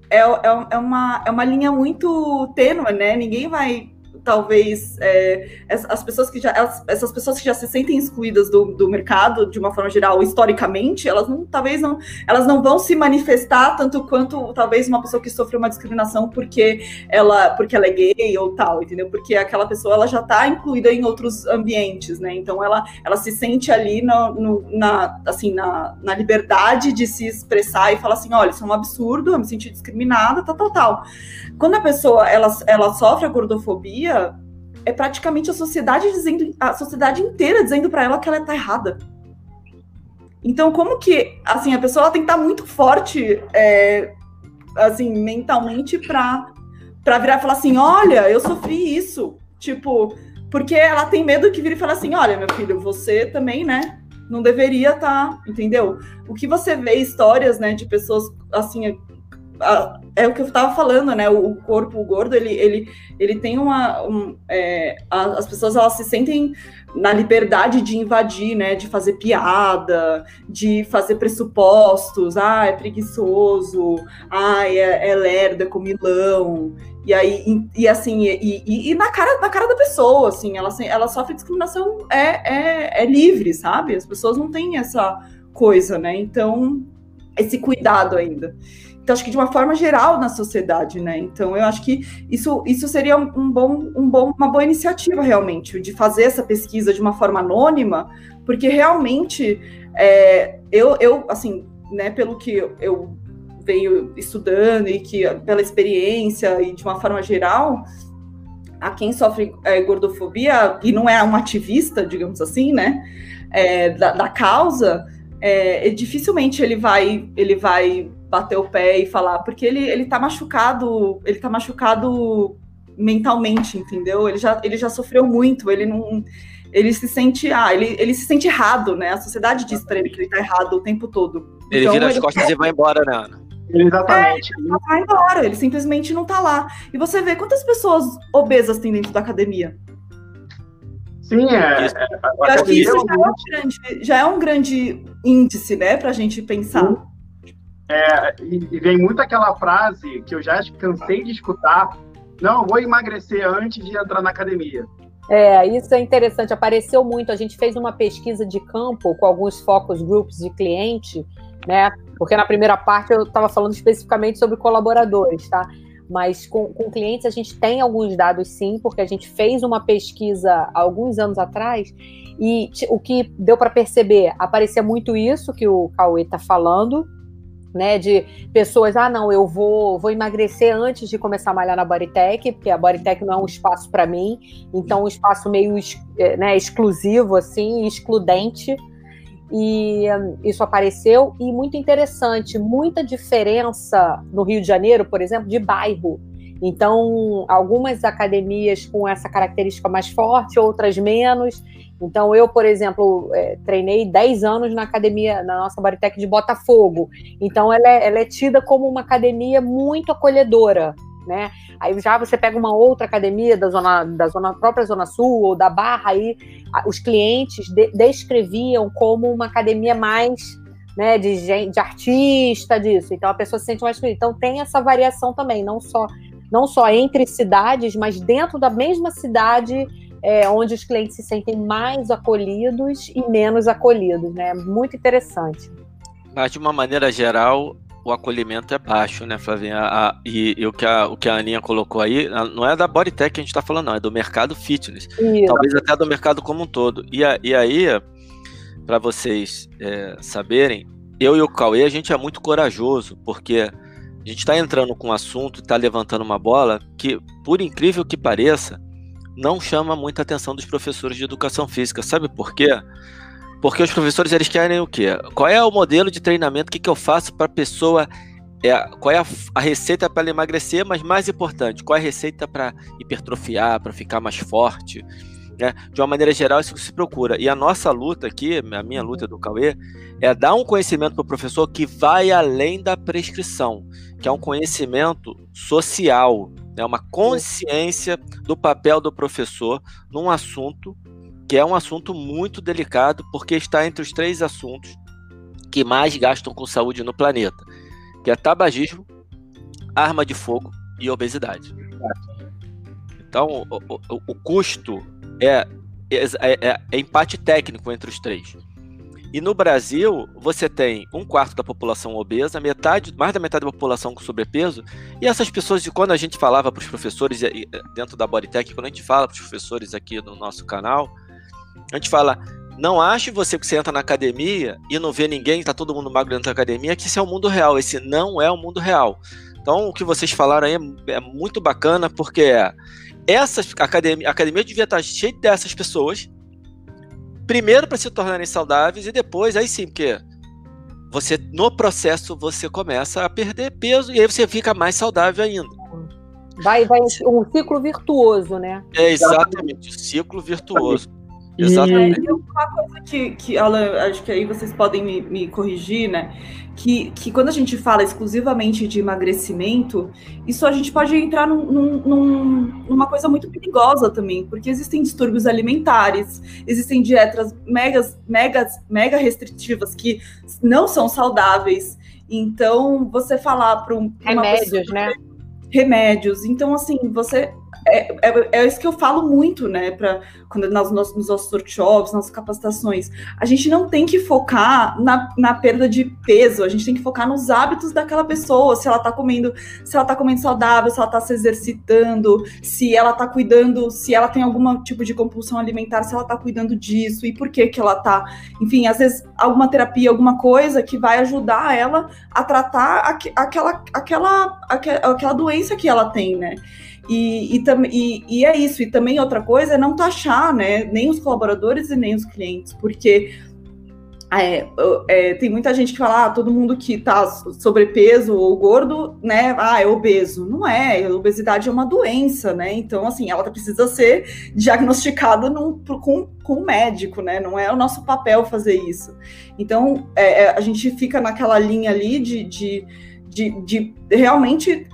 Speaker 4: é, é, é, uma, é uma linha muito tênue, né? Ninguém vai talvez é, as pessoas que já essas pessoas que já se sentem excluídas do, do mercado de uma forma geral historicamente elas não talvez não elas não vão se manifestar tanto quanto talvez uma pessoa que sofreu uma discriminação porque ela porque ela é gay ou tal entendeu? Porque aquela pessoa ela já está incluída em outros ambientes né? Então ela ela se sente ali no, no, na assim na, na liberdade de se expressar e falar assim olha isso é um absurdo eu me senti discriminada tal tal tal. Quando a pessoa ela, ela sofre a gordofobia, é praticamente a sociedade dizendo, a sociedade inteira dizendo para ela que ela está errada. Então, como que, assim, a pessoa tem que estar tá muito forte, é, assim, mentalmente para para virar e falar assim, olha, eu sofri isso, tipo, porque ela tem medo que vire e fale assim, olha, meu filho, você também, né, não deveria estar, tá, entendeu? O que você vê histórias, né, de pessoas assim é o que eu estava falando, né? O corpo gordo, ele, ele, ele tem uma. Um, é, as pessoas elas se sentem na liberdade de invadir, né? De fazer piada, de fazer pressupostos. Ah, é preguiçoso. Ah, é, é lerda, é comilão. E aí, e, e assim, e, e, e, na, cara, na cara da pessoa, assim, ela, ela sofre discriminação é, é, é livre, sabe? As pessoas não têm essa coisa, né? Então, esse cuidado ainda. Então, acho que de uma forma geral na sociedade, né? Então, eu acho que isso, isso seria um bom, um bom, uma boa iniciativa, realmente, de fazer essa pesquisa de uma forma anônima, porque realmente é, eu, eu, assim, né, pelo que eu venho estudando e que pela experiência e de uma forma geral, a quem sofre é, gordofobia e não é um ativista, digamos assim, né, é, da, da, causa, é, dificilmente ele vai, ele vai bater o pé e falar, porque ele, ele tá machucado, ele tá machucado mentalmente, entendeu? Ele já, ele já sofreu muito, ele não. Ele se sente. Ah, ele, ele se sente errado, né? A sociedade diz pra ele que ele tá errado o tempo todo.
Speaker 1: Ele então, vira as costas e vai embora, né, Ana?
Speaker 2: Exatamente.
Speaker 4: É, ele vai embora, ele simplesmente não tá lá. E você vê quantas pessoas obesas tem dentro da academia.
Speaker 2: Sim, é.
Speaker 4: É Eu acho que isso já é, um grande, já é um grande índice, né, pra gente pensar. Sim.
Speaker 2: É, e, vem muito aquela frase que eu já cansei de escutar: não, vou emagrecer antes de entrar na academia.
Speaker 3: É, isso é interessante, apareceu muito. A gente fez uma pesquisa de campo com alguns focus groups de cliente, né? Porque na primeira parte eu estava falando especificamente sobre colaboradores, tá? Mas com, com clientes a gente tem alguns dados sim, porque a gente fez uma pesquisa alguns anos atrás e o que deu para perceber, aparecia muito isso que o Cauê está falando, né, de pessoas, ah, não, eu vou, vou emagrecer antes de começar a malhar na Bodytech, porque a Bodytech não é um espaço para mim, então um espaço meio é, né, exclusivo, assim, excludente, e um, isso apareceu, e muito interessante, muita diferença no Rio de Janeiro, por exemplo, de bairro, então, algumas academias com essa característica mais forte, outras menos. Então, eu, por exemplo, é, treinei 10 anos na academia, na nossa Baritec de Botafogo. Então, ela é, ela é tida como uma academia muito acolhedora. Né? Aí já você pega uma outra academia da zona da zona própria zona sul ou da Barra aí os clientes de, descreviam como uma academia mais né, de, gente, de artista disso. Então a pessoa se sente mais Então tem essa variação também, não só não só entre cidades, mas dentro da mesma cidade, é, onde os clientes se sentem mais acolhidos e menos acolhidos, né? Muito interessante.
Speaker 1: Mas de uma maneira geral, o acolhimento é baixo, né, Flavinha? A, e, e, o, que a, o que a Aninha colocou aí, não é da Bodytech que a gente está falando, não, é do mercado fitness. Isso. Talvez até do mercado como um todo. E, a, e aí, para vocês é, saberem, eu e o Cauê, a gente é muito corajoso, porque a gente está entrando com um assunto, está levantando uma bola que, por incrível que pareça, não chama muita atenção dos professores de educação física. Sabe por quê? Porque os professores eles querem o quê? Qual é o modelo de treinamento? O que, que eu faço para a pessoa? É, qual é a, a receita para ela emagrecer? Mas mais importante, qual é a receita para hipertrofiar, para ficar mais forte? Né? De uma maneira geral, isso que se procura. E a nossa luta aqui, a minha luta do Cauê, é dar um conhecimento para o professor que vai além da prescrição, que é um conhecimento social, é né? uma consciência do papel do professor num assunto que é um assunto muito delicado, porque está entre os três assuntos que mais gastam com saúde no planeta, que é tabagismo, arma de fogo e obesidade. Então, o, o, o custo é, é, é, é, empate técnico entre os três. E no Brasil, você tem um quarto da população obesa, metade, mais da metade da população com sobrepeso, e essas pessoas, quando a gente falava para os professores, dentro da Bodytech, quando a gente fala para os professores aqui no nosso canal, a gente fala, não ache você que você entra na academia e não vê ninguém, está todo mundo magro dentro da academia, que esse é o mundo real. Esse não é o mundo real. Então, o que vocês falaram aí é, é muito bacana, porque é, essas academia, a academia devia estar cheia dessas pessoas, primeiro para se tornarem saudáveis e depois, aí sim, porque você no processo você começa a perder peso e aí você fica mais saudável ainda.
Speaker 3: Vai, vai um ciclo virtuoso, né?
Speaker 1: É exatamente, o ciclo virtuoso.
Speaker 4: Exatamente. E uma coisa que, que Alan, acho que aí vocês podem me, me corrigir, né? Que, que quando a gente fala exclusivamente de emagrecimento, isso a gente pode entrar num, num, numa coisa muito perigosa também, porque existem distúrbios alimentares, existem dietas megas, megas, mega restritivas que não são saudáveis. Então, você falar para um.
Speaker 3: Remédios, pessoa, né?
Speaker 4: Remédios. Então, assim, você é, é, é, isso que eu falo muito, né, para quando nos, nos nossos workshops, nas capacitações. A gente não tem que focar na, na perda de peso, a gente tem que focar nos hábitos daquela pessoa, se ela tá comendo, se ela tá comendo saudável, se ela tá se exercitando, se ela tá cuidando, se ela tem algum tipo de compulsão alimentar, se ela tá cuidando disso e por que que ela tá, enfim, às vezes alguma terapia, alguma coisa que vai ajudar ela a tratar aqu aquela, aquela, aquela, aquela doença que ela tem, né? E, e, e, e, é isso. E também outra coisa é não taxar, né? Nem os colaboradores e nem os clientes, porque é, é, tem muita gente que fala, ah, todo mundo que tá sobrepeso ou gordo, né? Ah, é obeso. Não é, a obesidade é uma doença, né? Então, assim, ela precisa ser diagnosticada num, com, com um médico, né? Não é o nosso papel fazer isso. Então, é, é a gente fica naquela linha ali de, de de, de, realmente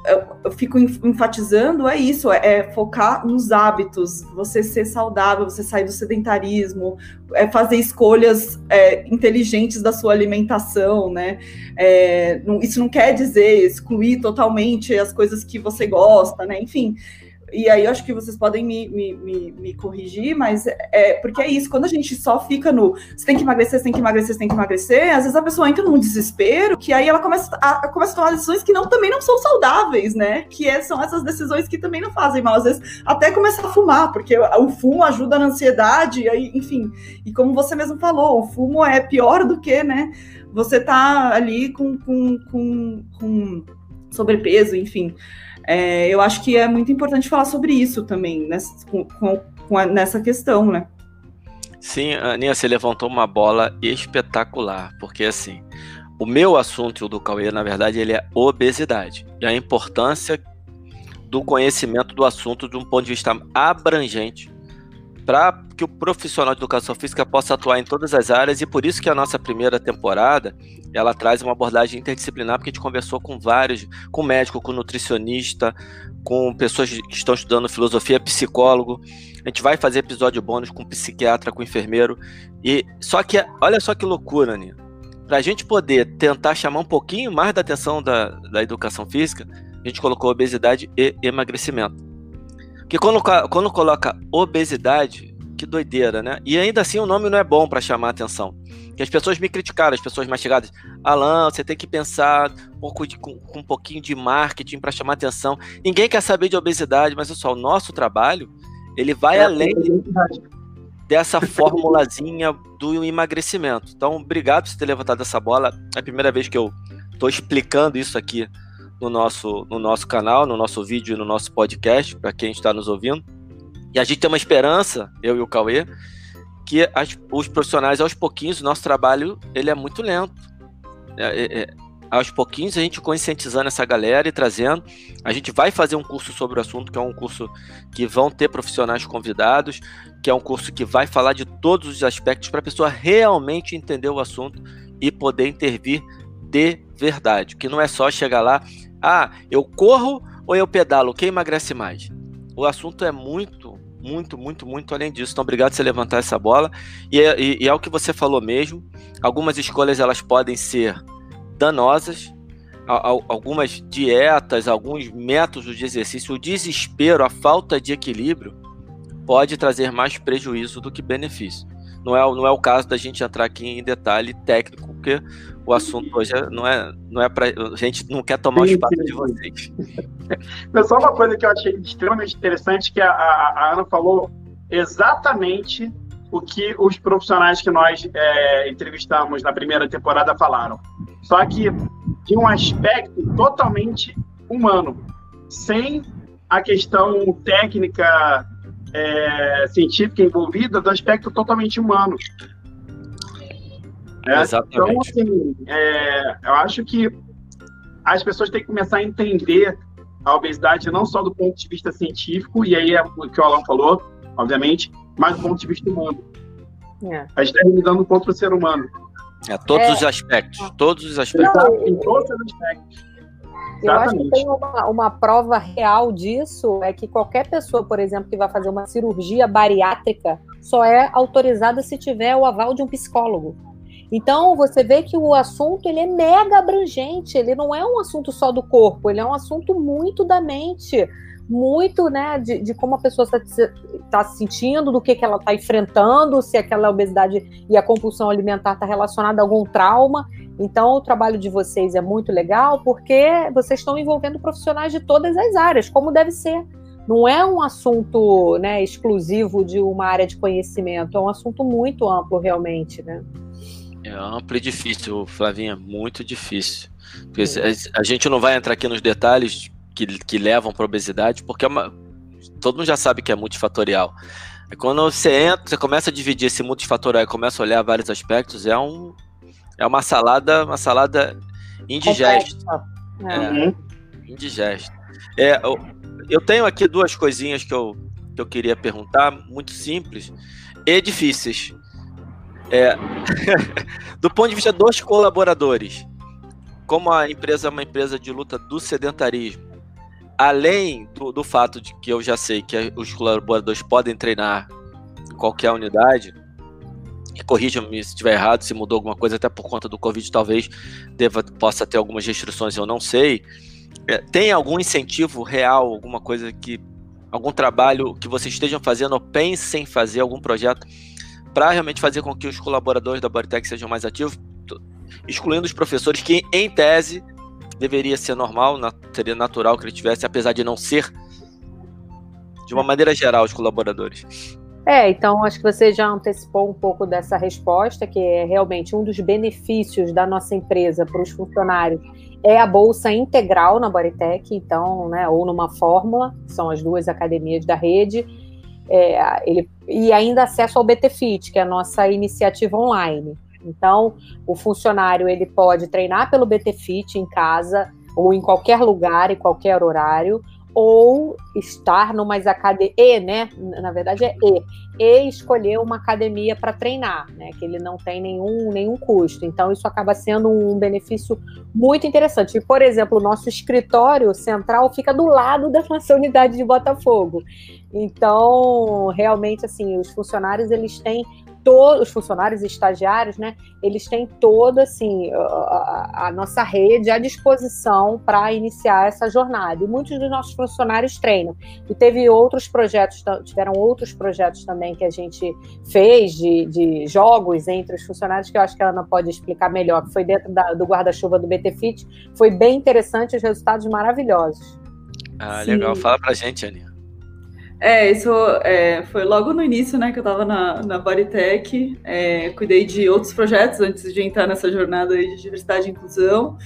Speaker 4: eu fico enfatizando é isso, é, é, focar nos hábitos, você ser saudável, você sair do sedentarismo, é fazer escolhas é, inteligentes da sua alimentação, né? É, não, isso não quer dizer excluir totalmente as coisas que você gosta, né? Enfim, e aí eu acho que vocês podem me, me, me, me, corrigir, mas é porque é isso, quando a gente só fica no você tem que emagrecer, você tem que emagrecer, você tem que emagrecer, às vezes a pessoa entra num desespero que aí ela começa a, começa a tomar decisões que não, também não são saudáveis, né? Que é, são essas decisões que também não fazem mal. Às vezes até começar a fumar, porque o fumo ajuda na ansiedade, aí, enfim. E como você mesmo falou, o fumo é pior do que, né? Você tá ali com, com, com, com sobrepeso, enfim. É, eu acho que é muito importante falar sobre isso também, nessa, com, com a, nessa questão, né?
Speaker 1: Sim, Aninha, você levantou uma bola espetacular, porque assim, o meu assunto e o do Cauê, na verdade, ele é obesidade. E a importância do conhecimento do assunto de um ponto de vista abrangente para que o profissional de educação física possa atuar em todas as áreas e por isso que a nossa primeira temporada ela traz uma abordagem interdisciplinar porque a gente conversou com vários, com médico, com nutricionista, com pessoas que estão estudando filosofia, psicólogo. A gente vai fazer episódio bônus com psiquiatra, com enfermeiro e só que olha só que loucura, né? Para a gente poder tentar chamar um pouquinho mais da atenção da, da educação física, a gente colocou obesidade e emagrecimento. Porque quando, quando coloca obesidade, que doideira, né? E ainda assim o nome não é bom para chamar atenção. Que as pessoas me criticaram, as pessoas mais chegadas. Alan, você tem que pensar um pouco de, com, com um pouquinho de marketing para chamar atenção. Ninguém quer saber de obesidade, mas só o nosso trabalho ele vai é, além dessa formulazinha do emagrecimento. Então, obrigado por ter levantado essa bola. É a primeira vez que eu estou explicando isso aqui no nosso, no nosso canal, no nosso vídeo, no nosso podcast, para quem está nos ouvindo. E a gente tem uma esperança, eu e o Cauê, que as, os profissionais, aos pouquinhos, o nosso trabalho ele é muito lento. É, é, é, aos pouquinhos a gente conscientizando essa galera e trazendo. A gente vai fazer um curso sobre o assunto, que é um curso que vão ter profissionais convidados, que é um curso que vai falar de todos os aspectos para a pessoa realmente entender o assunto e poder intervir de verdade. Que não é só chegar lá, ah, eu corro ou eu pedalo, quem emagrece mais? O assunto é muito, muito, muito, muito além disso. Então, obrigado por você levantar essa bola. E é, e, e é o que você falou mesmo. Algumas escolhas elas podem ser danosas, algumas dietas, alguns métodos de exercício, o desespero, a falta de equilíbrio pode trazer mais prejuízo do que benefício. Não é, não é o caso da gente entrar aqui em detalhe técnico, porque o assunto hoje é, não é, não é para a gente não quer tomar o espaço de vocês.
Speaker 2: Pessoal, uma coisa que eu achei extremamente interessante que a, a, a Ana falou exatamente o que os profissionais que nós é, entrevistamos na primeira temporada falaram. Só que de um aspecto totalmente humano, sem a questão técnica é, científica envolvida do aspecto totalmente humano. É, Exatamente. Então, assim, é, eu acho que as pessoas têm que começar a entender a obesidade não só do ponto de vista científico, e aí é o que o Alan falou, obviamente, mas do ponto de vista humano. É. A gente está lidando contra o ser humano.
Speaker 1: É, todos é. os aspectos, todos os aspectos. Não, em todos os
Speaker 3: aspectos. Eu acho que tem uma, uma, prova real disso, é que qualquer pessoa, por exemplo, que vai fazer uma cirurgia bariátrica, só é autorizada se tiver o aval de um psicólogo. Então, você vê que o assunto ele é mega abrangente, ele não é um assunto só do corpo, ele é um assunto muito da mente, muito né, de, de como a pessoa está tá se sentindo, do que, que ela está enfrentando, se aquela obesidade e a compulsão alimentar está relacionada a algum trauma. Então, o trabalho de vocês é muito legal porque vocês estão envolvendo profissionais de todas as áreas, como deve ser. Não é um assunto né, exclusivo de uma área de conhecimento, é um assunto muito amplo, realmente. Né?
Speaker 1: É amplo e difícil, Flavinha, muito difícil. Porque a gente não vai entrar aqui nos detalhes que, que levam para obesidade, porque é uma, todo mundo já sabe que é multifatorial. E quando você entra, você começa a dividir esse multifatorial e começa a olhar vários aspectos, é um é uma salada, uma salada indigesta. É, uhum. indigesta. É, eu, eu tenho aqui duas coisinhas que eu, que eu queria perguntar, muito simples e difíceis. É, do ponto de vista dos colaboradores, como a empresa é uma empresa de luta do sedentarismo, além do, do fato de que eu já sei que os colaboradores podem treinar em qualquer unidade, e corrija-me se estiver errado, se mudou alguma coisa, até por conta do Covid, talvez deva, possa ter algumas restrições, eu não sei. É, tem algum incentivo real, alguma coisa que. algum trabalho que vocês estejam fazendo ou pensem em fazer, algum projeto, para realmente fazer com que os colaboradores da Bodytech sejam mais ativos, excluindo os professores que, em tese, deveria ser normal, seria natural que ele tivesse, apesar de não ser, de uma maneira geral, os colaboradores.
Speaker 3: É, então acho que você já antecipou um pouco dessa resposta, que é realmente um dos benefícios da nossa empresa para os funcionários é a bolsa integral na Bodytech, então, né, ou numa fórmula, que são as duas academias da rede, é, ele, e ainda acesso ao BTFIT, que é a nossa iniciativa online. Então, o funcionário ele pode treinar pelo BTFIT em casa ou em qualquer lugar, em qualquer horário, ou estar numa academias, E, né? Na verdade é E, e escolher uma academia para treinar, né? Que ele não tem nenhum, nenhum custo. Então, isso acaba sendo um benefício muito interessante. E, por exemplo, o nosso escritório central fica do lado da nossa unidade de Botafogo. Então, realmente, assim, os funcionários eles têm todos os funcionários e estagiários, né, eles têm toda assim a, a nossa rede à disposição para iniciar essa jornada. E muitos dos nossos funcionários treinam. E teve outros projetos, tiveram outros projetos também que a gente fez de, de jogos entre os funcionários que eu acho que a Ana pode explicar melhor, que foi dentro da, do guarda-chuva do BT Fit. Foi bem interessante, os resultados maravilhosos.
Speaker 1: Ah, legal. Sim. Fala pra gente, Aninha.
Speaker 4: É, isso é, foi logo no início, né, que eu estava na, na Bodytech, é, cuidei de outros projetos antes de entrar nessa jornada de diversidade e inclusão.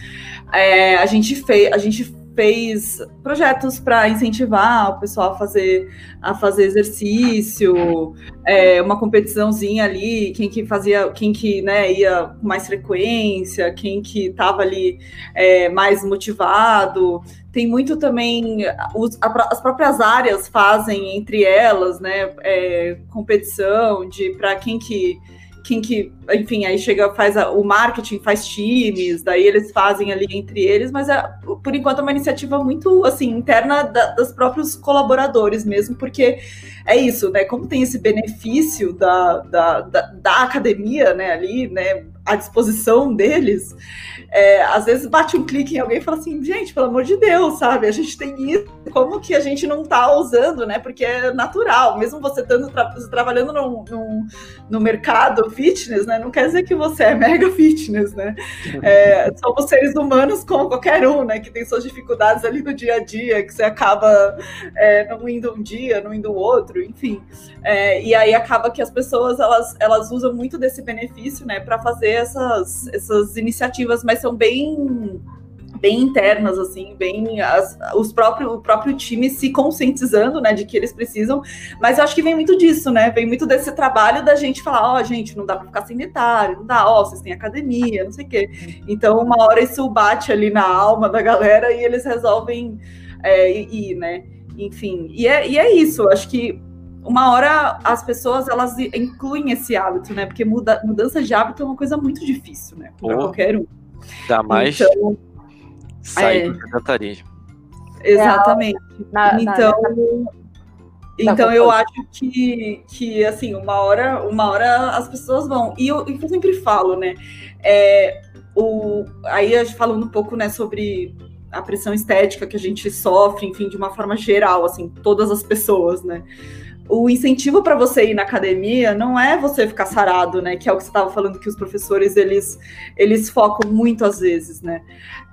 Speaker 4: É, a gente fez, a gente fez projetos para incentivar o pessoal a fazer, a fazer exercício, é, uma competiçãozinha ali, quem que fazia, quem que né, ia com mais frequência, quem que estava ali é, mais motivado. Tem muito também, os, as próprias áreas fazem entre elas, né, é, competição de para quem que quem que, enfim, aí chega, faz a, o marketing, faz times, daí eles fazem ali entre eles, mas é, por enquanto é uma iniciativa muito, assim, interna da, dos próprios colaboradores mesmo, porque é isso, né, como tem esse benefício da, da, da, da academia, né, ali, né, à disposição deles, é, às vezes bate um clique em alguém e fala assim, gente, pelo amor de Deus, sabe? A gente tem isso, como que a gente não tá usando, né? Porque é natural, mesmo você estando tra trabalhando no, no, mercado fitness, né? Não quer dizer que você é mega fitness, né? É, somos seres humanos como qualquer um, né? Que tem suas dificuldades ali no dia a dia, que você acaba é, não indo um dia, não indo outro, enfim. É, e aí acaba que as pessoas elas, elas usam muito desse benefício, né? Para fazer essas, essas iniciativas, mas são bem bem internas, assim, bem as, os próprios, o próprio time se conscientizando, né, de que eles precisam, mas eu acho que vem muito disso, né, vem muito desse trabalho da gente falar, ó, oh, gente, não dá para ficar sanitário, não dá, ó, oh, vocês têm academia, não sei o quê. Então, uma hora isso bate ali na alma da galera e eles resolvem é, ir, né, enfim, e é, e é isso, acho que uma hora as pessoas elas incluem esse hábito, né? Porque muda, mudança de hábito é uma coisa muito difícil, né? Para qualquer um.
Speaker 1: Dá mais então, sair é, do sedentarismo.
Speaker 4: Exatamente. Na, então, na, então eu acho que, que assim, uma hora, uma hora as pessoas vão. E eu, eu sempre falo, né? É, o, aí falando um pouco né, sobre a pressão estética que a gente sofre, enfim, de uma forma geral, assim, todas as pessoas, né? O incentivo para você ir na academia não é você ficar sarado, né? Que é o que você estava falando que os professores eles eles focam muito às vezes, né?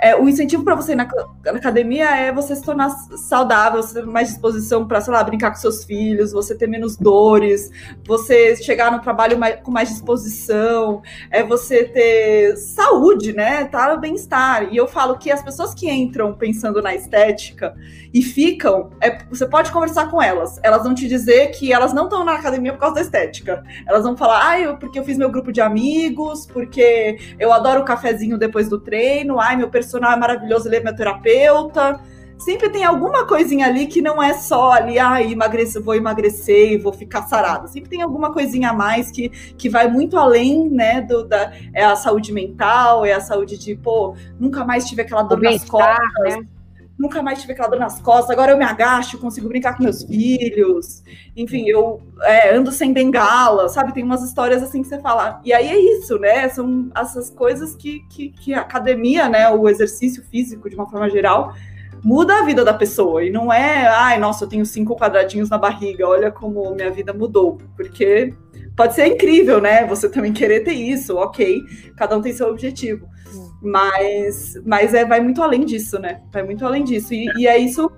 Speaker 4: É, o incentivo para você ir na, na, academia é você se tornar saudável, você ter mais disposição para, sei lá, brincar com seus filhos, você ter menos dores, você chegar no trabalho mais, com mais disposição, é você ter saúde, né? Tá bem-estar. E eu falo que as pessoas que entram pensando na estética e ficam, é, você pode conversar com elas. Elas vão te dizer que elas não estão na academia por causa da estética. Elas vão falar, ah, porque eu fiz meu grupo de amigos, porque eu adoro o cafezinho depois do treino, ai, meu personal é maravilhoso, ele é meu terapeuta. Sempre tem alguma coisinha ali que não é só ali, ah, emagrecer, vou emagrecer e vou ficar sarada. Sempre tem alguma coisinha a mais que, que vai muito além, né, do, da, é a saúde mental, é a saúde de, pô, nunca mais tive aquela dor nas costas. Né? Nunca mais tive aquela dor nas costas, agora eu me agacho, consigo brincar com meus filhos, enfim, eu é, ando sem bengala, sabe? Tem umas histórias assim que você fala. E aí é isso, né? São essas coisas que, que, que a academia, né, o exercício físico, de uma forma geral, muda a vida da pessoa. E não é, ai, nossa, eu tenho cinco quadradinhos na barriga, olha como minha vida mudou. Porque pode ser incrível, né? Você também querer ter isso, ok. Cada um tem seu objetivo. Mas, mas é, vai muito além disso, né? Vai muito além disso. E, e é isso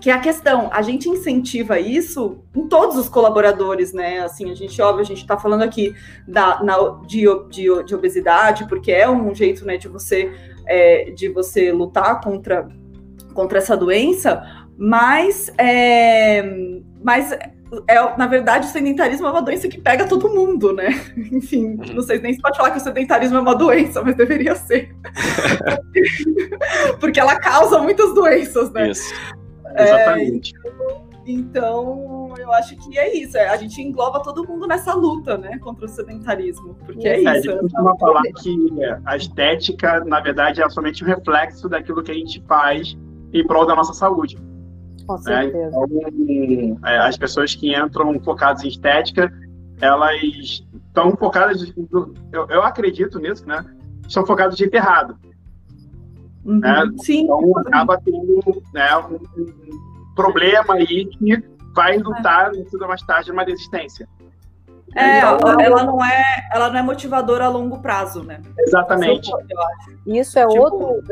Speaker 4: que é a questão. A gente incentiva isso em todos os colaboradores, né? Assim, a gente, óbvio, a gente está falando aqui da, na, de, de, de, obesidade, porque é um jeito, né, de você, é, de você lutar contra, contra essa doença, mas, é, mas é, na verdade, o sedentarismo é uma doença que pega todo mundo, né? Enfim, não sei nem se pode falar que o sedentarismo é uma doença, mas deveria ser. Porque ela causa muitas doenças, né?
Speaker 1: Isso. Exatamente.
Speaker 4: É, então, eu acho que é isso. É, a gente engloba todo mundo nessa luta, né, contra o sedentarismo. Porque é, é isso. A
Speaker 2: gente costuma falar que a estética, na verdade, é somente um reflexo daquilo que a gente faz em prol da nossa saúde.
Speaker 3: Com né? certeza.
Speaker 2: Então, as pessoas que entram focadas em estética, elas estão focadas, eu, eu acredito nisso, né? Estão focadas de jeito errado.
Speaker 4: Uhum. Né? Sim.
Speaker 2: Então acaba tendo né, um, um, problema aí que vai lutar, é. mais tarde, uma resistência.
Speaker 4: É, então, ela não é, ela não é motivadora a longo prazo, né?
Speaker 2: Exatamente.
Speaker 3: Isso é tipo... outro,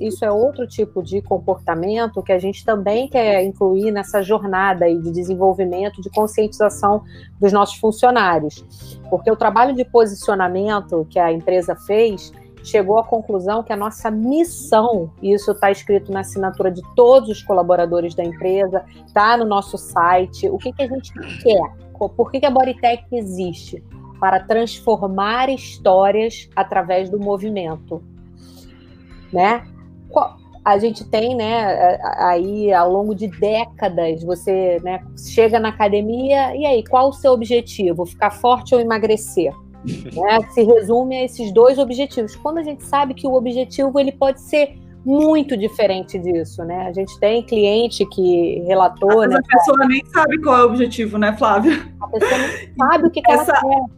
Speaker 3: isso é outro tipo de comportamento que a gente também quer incluir nessa jornada de desenvolvimento, de conscientização dos nossos funcionários, porque o trabalho de posicionamento que a empresa fez chegou à conclusão que a nossa missão, e isso está escrito na assinatura de todos os colaboradores da empresa, está no nosso site, o que, que a gente quer por que, a Bodytech existe? Para transformar histórias através do movimento. Né? A gente tem, né, aí ao longo de décadas, você né, chega na academia, e aí, qual o seu objetivo? Ficar forte ou emagrecer? né? Se resume a esses dois objetivos. Quando a gente sabe que o objetivo ele pode ser muito diferente disso, né? A gente tem cliente que relatou,
Speaker 4: Às
Speaker 3: né?
Speaker 4: A pessoa nem sabe qual é o objetivo, né, Flávia?
Speaker 3: A pessoa não sabe o que, que
Speaker 4: essa,
Speaker 3: ela quer.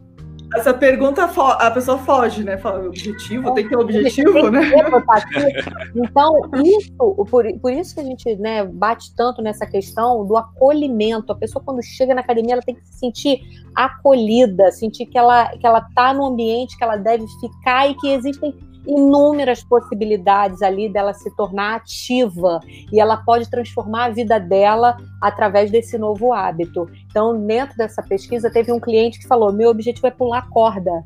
Speaker 4: Essa pergunta a pessoa foge, né? Fala, objetivo, é, tem que ter objetivo, tem né?
Speaker 3: Então, isso, por, por isso que a gente né, bate tanto nessa questão do acolhimento. A pessoa, quando chega na academia, ela tem que se sentir acolhida, sentir que ela, que ela tá no ambiente que ela deve ficar e que existem inúmeras possibilidades ali dela se tornar ativa e ela pode transformar a vida dela através desse novo hábito. Então, dentro dessa pesquisa, teve um cliente que falou: meu objetivo é pular corda.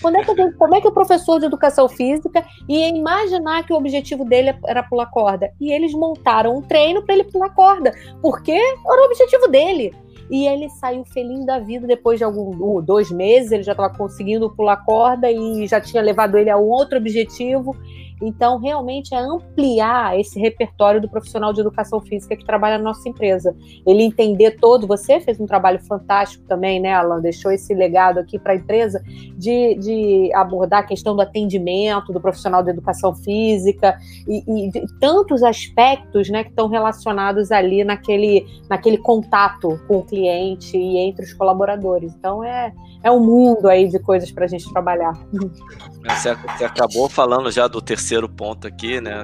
Speaker 3: Quando é que, como é que o professor de educação física ia imaginar que o objetivo dele era pular corda? E eles montaram um treino para ele pular corda, porque era o objetivo dele. E ele saiu feliz da vida depois de algum dois meses, ele já estava conseguindo pular corda e já tinha levado ele a um outro objetivo. Então, realmente é ampliar esse repertório do profissional de educação física que trabalha na nossa empresa. Ele entender todo. Você fez um trabalho fantástico também, né, Alan? Deixou esse legado aqui para a empresa de, de, abordar a questão do atendimento do profissional de educação física e, e tantos aspectos né, que estão relacionados ali naquele, naquele contato com o cliente e entre os colaboradores. Então, é, é um mundo aí de coisas para a gente trabalhar.
Speaker 1: Você, você acabou falando já do terceiro terceiro ponto aqui, né?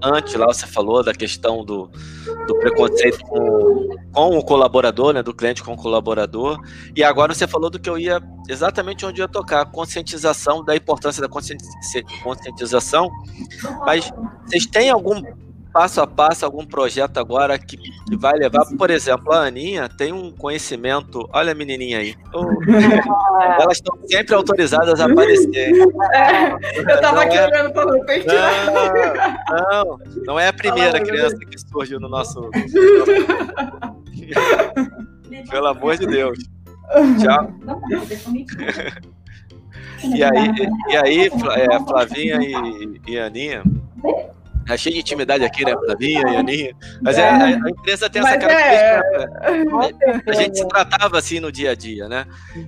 Speaker 1: Antes lá você falou da questão do, do preconceito com, com o colaborador, né? Do cliente com o colaborador. E agora você falou do que eu ia exatamente onde eu ia tocar, conscientização da importância da conscientização. Mas vocês têm algum passo a passo algum projeto agora que, que, vai levar, por exemplo, a Aninha tem um conhecimento, olha a menininha aí, oh, elas estão sempre autorizadas a aparecer.
Speaker 4: É, eu estava aqui é, olhando para o peito.
Speaker 1: Não, não, não é a primeira criança que surgiu no nosso... Pelo amor de Deus. Tchau. e aí, e aí é, Flavinha e, e Aninha Tá cheio de intimidade aqui, né? Flavinha e Aninha. Mas é, a, a empresa tem essa característica. É... Né? A gente se tratava assim no dia a dia, né?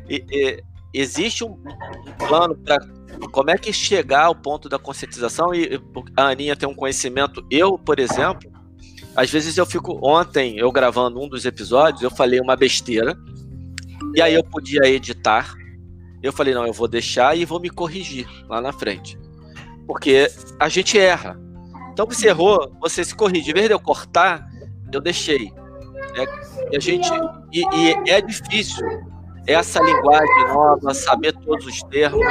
Speaker 1: E, e existe um, um plano para como é que chegar ao ponto da conscientização e a Aninha tem um conhecimento. Eu, por exemplo, às vezes eu fico. Ontem, eu gravando um dos episódios, eu falei uma besteira. E aí eu podia editar. Eu falei, não, eu vou deixar e vou me corrigir lá na frente. Porque a gente erra. Então você errou, você se corrige. Em vez de eu cortar, eu deixei. É, e a gente. E, e, é difícil essa linguagem nova, saber todos os termos.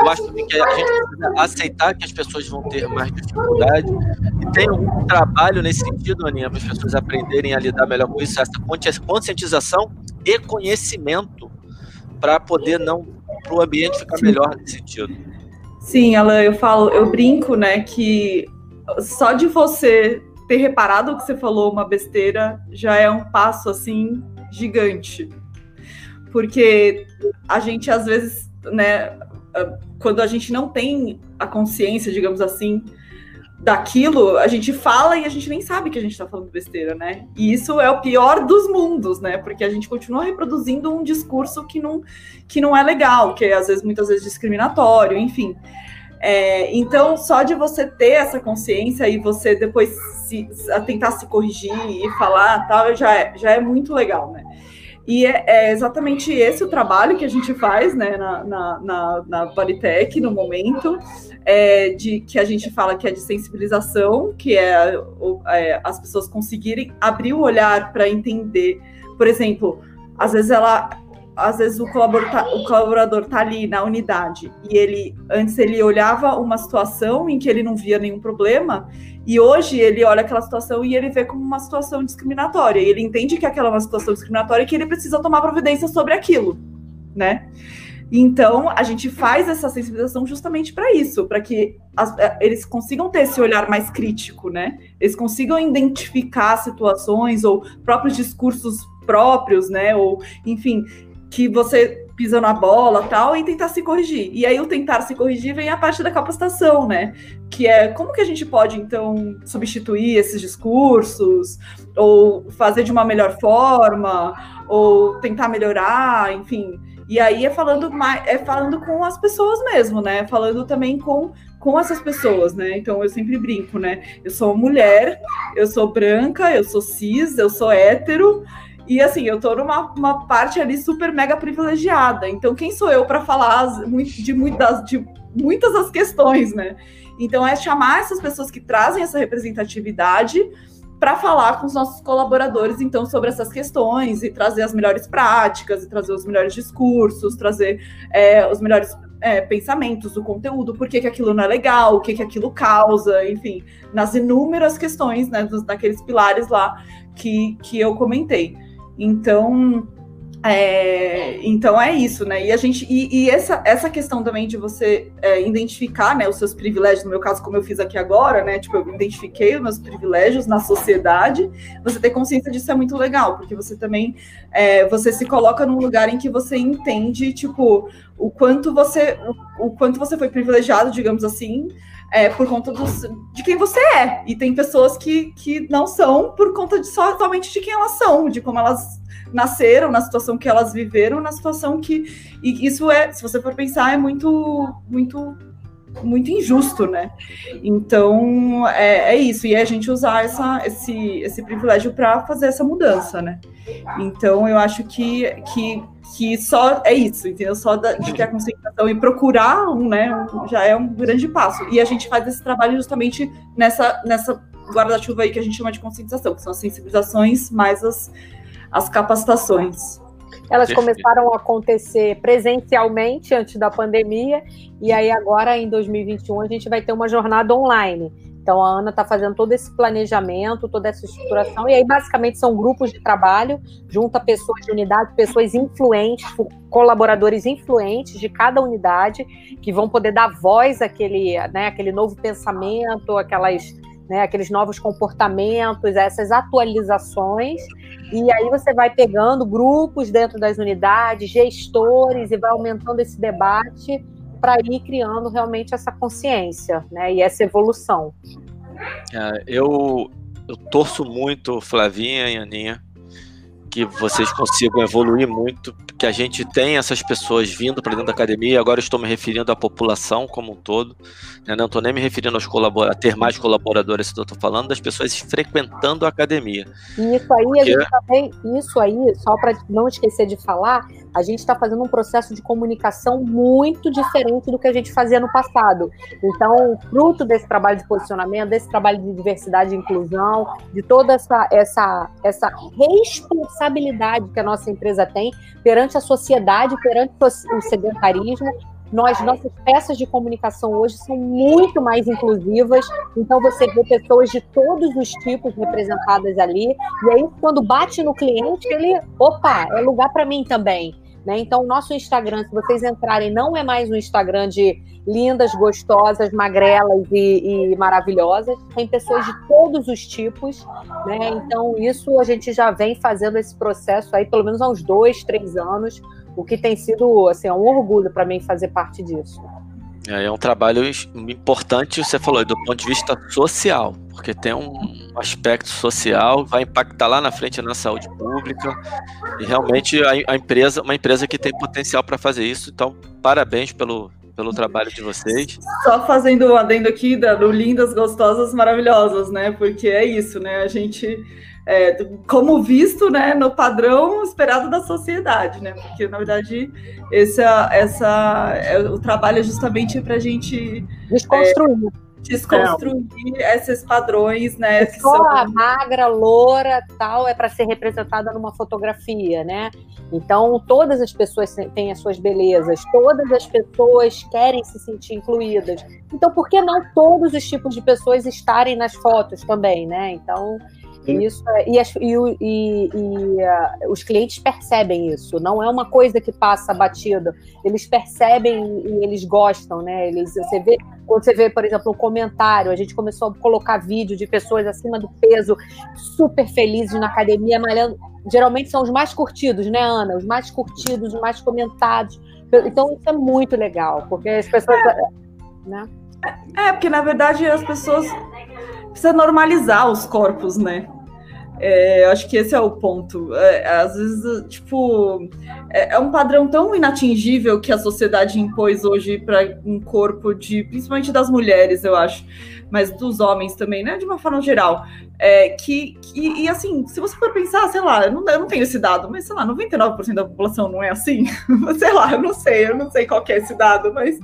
Speaker 1: Eu acho que a gente precisa aceitar que as pessoas vão ter mais dificuldade. E tem um trabalho nesse sentido, Aninha, para as pessoas aprenderem a lidar melhor com isso, essa conscientização e conhecimento para poder não para o ambiente ficar melhor nesse sentido.
Speaker 4: Sim, Alan, eu falo, eu brinco, né, que só de você ter reparado que você falou uma besteira já é um passo assim gigante. Porque a gente às vezes, né, quando a gente não tem a consciência, digamos assim, daquilo, a gente fala e a gente nem sabe que a gente está falando besteira, né? E isso é o pior dos mundos, né? Porque a gente continua reproduzindo um discurso que não, que não é legal, que é às vezes muitas vezes discriminatório, enfim. É, então, só de você ter essa consciência e você depois se, tentar se corrigir e falar tal, já é, já é muito legal, né? E é, é, exatamente esse o trabalho que a gente faz né, na, na, na, na no momento, é, de que a gente fala que é de sensibilização, que é, é as pessoas conseguirem abrir o olhar para entender. Por exemplo, às vezes ela. Às vezes o colaborador, tá, o colaborador tá ali na unidade e ele antes ele olhava uma situação em que ele não via nenhum problema e hoje ele olha aquela situação e ele vê como uma situação discriminatória. E ele entende que aquela é uma situação discriminatória e que ele precisa tomar providência sobre aquilo, né? Então, a gente faz essa sensibilização justamente para isso, para que as, é, eles consigam ter esse olhar mais crítico, né? Eles consigam identificar situações ou próprios discursos próprios, né? Ou, enfim, que você pisa na bola tal, e tentar se corrigir. E aí o tentar se corrigir vem a parte da capacitação, né? Que é como que a gente pode, então, substituir esses discursos, ou fazer de uma melhor forma, ou tentar melhorar, enfim. E aí é falando mais, é falando com as pessoas mesmo, né? Falando também com com essas pessoas, né? Então eu sempre brinco, né? Eu sou mulher, eu sou branca, eu sou cis, eu sou hétero, e assim, eu tô numa uma parte ali super mega privilegiada. Então, quem sou eu para falar de, muitas, de muitas das questões, né? Então, é chamar essas pessoas que trazem essa representatividade para falar com os nossos colaboradores, então, sobre essas questões e trazer as melhores práticas, e trazer os melhores discursos, trazer é, os melhores é, pensamentos, o conteúdo, por que, que aquilo não é legal, o que, que aquilo causa, enfim, nas inúmeras questões, né, dos, naqueles pilares lá que, que eu comentei. Então, é, então é isso, né? E a gente e, e essa, essa questão também de você é, identificar, né, os seus privilégios, no meu caso, como eu fiz aqui agora, né? Tipo, eu identifiquei os meus privilégios na sociedade. Você ter consciência disso é muito legal, porque você também é, você se coloca num lugar em que você entende, tipo, o quanto você o, o quanto você foi privilegiado, digamos assim, é, por conta dos, de quem você é. E tem pessoas que, que não são por conta de só somente de quem elas são, de como elas nasceram, na situação que elas viveram, na situação que. E isso é, se você for pensar, é muito, muito muito injusto, né? Então é, é, isso, e é a gente usar essa, esse, esse privilégio para fazer essa mudança, né? Então eu acho que, que, que só é isso, entendeu? Só da, de ter a conscientização e procurar um, né? Um, já é um grande passo. E a gente faz esse trabalho justamente nessa, nessa guarda-chuva aí que a gente chama de conscientização, que são as sensibilizações mais as, as capacitações.
Speaker 3: Elas começaram a acontecer presencialmente antes da pandemia, e aí agora em 2021 a gente vai ter uma jornada online. Então a Ana está fazendo todo esse planejamento, toda essa estruturação, e aí basicamente são grupos de trabalho, junta pessoas de unidade, pessoas influentes, colaboradores influentes de cada unidade, que vão poder dar voz àquele, né, àquele novo pensamento, aquelas né, aqueles novos comportamentos, essas atualizações, e aí você vai pegando grupos dentro das unidades, gestores, e vai aumentando esse debate para ir criando realmente essa consciência né, e essa evolução.
Speaker 1: É, eu, eu torço muito, Flavinha e Aninha, que vocês consigam evoluir muito, que a gente tem essas pessoas vindo para dentro da academia, agora estou me referindo à população como um todo, né? não estou nem me referindo aos colaboradores, a ter mais colaboradores, estou falando das pessoas frequentando a academia.
Speaker 3: E isso aí, Porque... a gente também, isso aí, só para não esquecer de falar, a gente está fazendo um processo de comunicação muito diferente do que a gente fazia no passado. Então, fruto desse trabalho de posicionamento, desse trabalho de diversidade e inclusão, de toda essa, essa, essa responsabilidade que a nossa empresa tem perante a sociedade, perante o sedentarismo, nós, nossas peças de comunicação hoje são muito mais inclusivas, então você vê pessoas de todos os tipos representadas ali, e aí quando bate no cliente, ele, opa, é lugar para mim também. Né? Então, o nosso Instagram, se vocês entrarem, não é mais um Instagram de lindas, gostosas, magrelas e, e maravilhosas. Tem pessoas de todos os tipos. Né? Então, isso a gente já vem fazendo esse processo aí pelo menos há uns dois, três anos, o que tem sido assim, um orgulho para mim fazer parte disso.
Speaker 1: É, é um trabalho importante, você falou, do ponto de vista social, porque tem um aspecto social, vai impactar lá na frente na saúde pública, e realmente a, empresa, uma empresa que tem potencial para fazer isso, então parabéns pelo, pelo trabalho de vocês.
Speaker 4: Só fazendo um adendo aqui do Lindas Gostosas Maravilhosas, né? Porque é isso, né? A gente, é, como visto, né, no padrão esperado da sociedade, né? Porque, na verdade, essa, essa, é, o trabalho é justamente para a gente...
Speaker 3: Desconstruir.
Speaker 4: É, desconstruir é. esses padrões, né?
Speaker 3: Só são... magra, loura, tal, é para ser representada numa fotografia, né? Então, todas as pessoas têm as suas belezas, todas as pessoas querem se sentir incluídas. Então, por que não todos os tipos de pessoas estarem nas fotos também, né? Então, isso é, e, as, e, e, e uh, os clientes percebem isso, não é uma coisa que passa batido. Eles percebem e eles gostam, né? Eles, você vê, quando você vê, por exemplo, um comentário, a gente começou a colocar vídeo de pessoas acima do peso, super felizes na academia, malhando. Geralmente são os mais curtidos, né, Ana? Os mais curtidos, os mais comentados. Então, isso é muito legal, porque as pessoas. É,
Speaker 4: né? é porque na verdade as pessoas precisam normalizar os corpos, né? É, acho que esse é o ponto. É, às vezes, tipo, é, é, um padrão tão inatingível que a sociedade impôs hoje para um corpo de, principalmente das mulheres, eu acho, mas dos homens também, né? De uma forma geral. É, que, que, e assim, se você for pensar, sei lá, eu não, eu não tenho esse dado, mas sei lá, 99% da população não é assim. sei lá, eu não sei, eu não sei qual é esse dado, mas.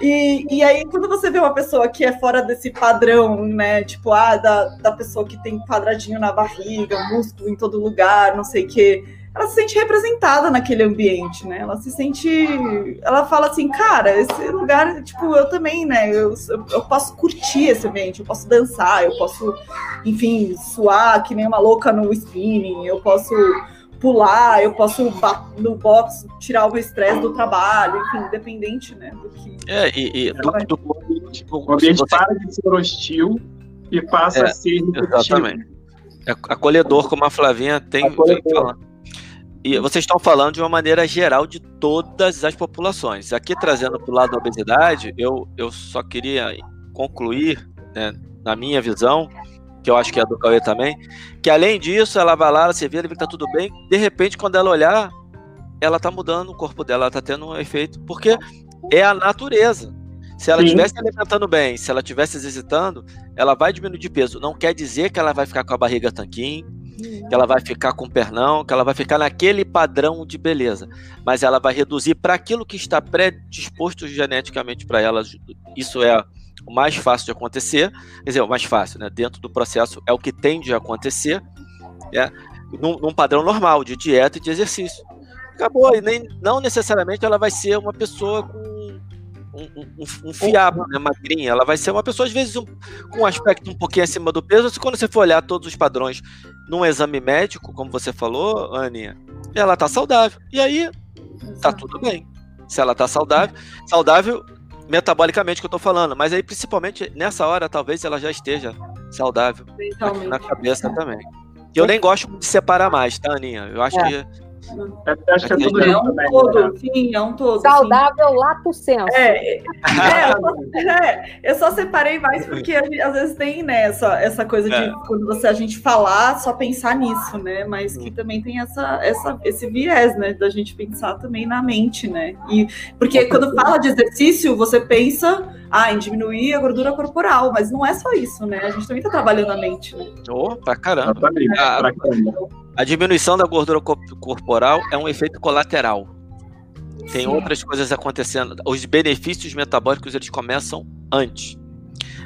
Speaker 4: E, e aí, quando você vê uma pessoa que é fora desse padrão, né? Tipo, ah, da, da pessoa que tem quadradinho na barriga, músculo em todo lugar, não sei o quê ela se sente representada naquele ambiente, né? Ela se sente. Ela fala assim, cara, esse lugar, tipo, eu também, né? Eu, eu posso curtir esse ambiente, eu posso dançar, eu posso, enfim, suar que nem uma louca no spinning, eu posso pular, eu posso no box tirar o estresse do trabalho, enfim, independente, né? Do que.
Speaker 1: É, e, e do, do,
Speaker 2: o ambiente você... para de ser hostil e passa é, a ser
Speaker 1: Exatamente. É acolhedor, como a Flavinha tem, tem falando. E vocês estão falando de uma maneira geral de todas as populações. Aqui trazendo para o lado da obesidade, eu, eu só queria concluir, né, na minha visão, que eu acho que é do Cauê também, que além disso, ela vai lá, ela se vê, ela vê que tá tudo bem, de repente, quando ela olhar, ela tá mudando o corpo dela, ela tá tendo um efeito, porque é a natureza. Se ela estivesse alimentando bem, se ela estivesse exercitando, ela vai diminuir de peso. Não quer dizer que ela vai ficar com a barriga tanquinho, que ela vai ficar com pernão, que ela vai ficar naquele padrão de beleza, mas ela vai reduzir para aquilo que está predisposto geneticamente para ela. Isso é o mais fácil de acontecer, quer dizer, o mais fácil, né? Dentro do processo é o que tende a acontecer, é, num, num padrão normal de dieta e de exercício. Acabou, e nem, não necessariamente ela vai ser uma pessoa com um, um, um fiabo, né, magrinha. Ela vai ser uma pessoa, às vezes, um, com um aspecto um pouquinho acima do peso. Quando você for olhar todos os padrões num exame médico, como você falou, Aninha, ela tá saudável. E aí, tá tudo bem. Se ela tá saudável, saudável metabolicamente que eu tô falando, mas aí principalmente nessa hora talvez ela já esteja saudável na cabeça também. E eu nem gosto de separar mais, tá, Aninha? Eu acho é. que
Speaker 2: acho que é tudo
Speaker 4: é um também, todo, né? sim, é um todo.
Speaker 3: Saudável sim. lato senso.
Speaker 4: É, é, é, eu só separei mais porque às vezes tem né, essa, essa coisa de é. quando você a gente falar, só pensar nisso, né? Mas que também tem essa, essa, esse viés, né? Da gente pensar também na mente, né? E, porque quando fala de exercício, você pensa ah, em diminuir a gordura corporal, mas não é só isso, né? A gente também tá trabalhando a mente, né?
Speaker 1: Oh, pra caramba. Ah, pra caramba. A diminuição da gordura corporal é um efeito colateral. Tem Sim. outras coisas acontecendo. Os benefícios metabólicos eles começam antes.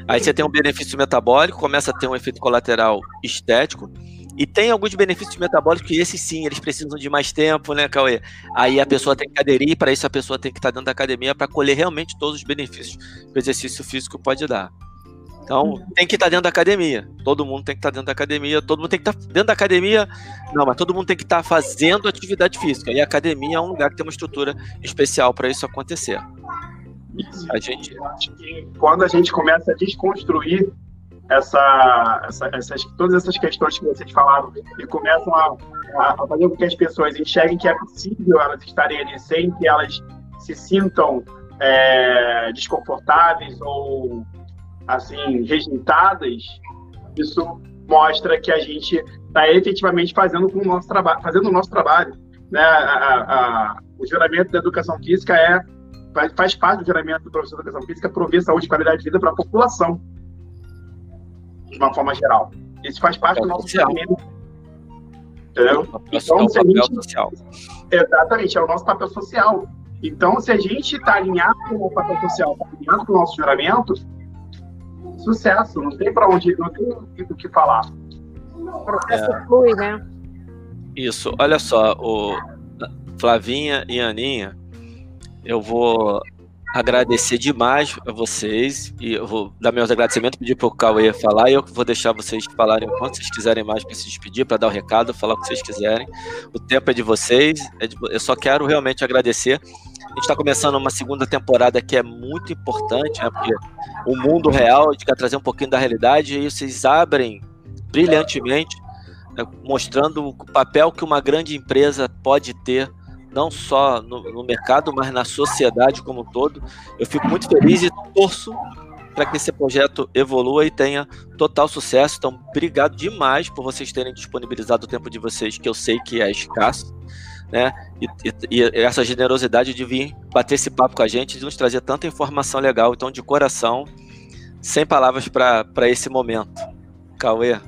Speaker 1: Aí você tem um benefício metabólico, começa a ter um efeito colateral estético, e tem alguns benefícios metabólicos que esses sim, eles precisam de mais tempo, né, Cauê? Aí a pessoa tem que aderir, para isso a pessoa tem que estar dentro da academia para colher realmente todos os benefícios que o exercício físico pode dar. Então, uhum. tem que estar tá dentro da academia. Todo mundo tem que estar tá dentro da academia. Todo mundo tem que estar tá dentro da academia. Não, mas todo mundo tem que estar fazendo atividade física. E a academia é um lugar que tem uma estrutura especial para isso acontecer.
Speaker 2: Isso. A gente... acho que quando a gente começa a desconstruir essa, essa, essas, todas essas questões que vocês falaram e começam a, a, fazer com que as pessoas enxerguem que é possível elas estarem ali sem que elas se sintam é, desconfortáveis ou assim rejeitadas, isso mostra que a gente está efetivamente fazendo o nosso trabalho, fazendo o nosso trabalho. Né? A, a, o juramento da educação física é faz, parte do juramento do professor de educação física prover saúde e qualidade de vida para a população, de uma forma geral. Isso faz parte é do nosso juramento. Entendeu?
Speaker 1: Então, é se a gente, social.
Speaker 2: Exatamente, é o nosso papel social. Então, se a gente está alinhado com o papel social, está alinhado com o nosso juramento, sucesso, não tem para onde, não tem o que falar.
Speaker 3: O processo é. flui, né?
Speaker 1: Isso, olha só, o Flavinha e Aninha, eu vou agradecer demais a vocês e eu vou dar meus agradecimentos, pedir para o Cauê falar e eu vou deixar vocês falarem quanto vocês quiserem mais para se despedir, para dar o recado, falar o que vocês quiserem. O tempo é de vocês, é de, eu só quero realmente agradecer. A gente está começando uma segunda temporada que é muito importante, né, porque o mundo real, a gente quer trazer um pouquinho da realidade e vocês abrem brilhantemente, né, mostrando o papel que uma grande empresa pode ter não só no, no, mercado, mas na sociedade como um todo. Eu fico muito feliz e torço para que esse projeto evolua e tenha total sucesso. Então, obrigado demais por vocês terem disponibilizado o tempo de vocês, que eu sei que é escasso, né? E, e, e essa generosidade de vir bater esse papo com a gente, de nos trazer tanta informação legal. Então, de coração, sem palavras para esse momento. Cauê.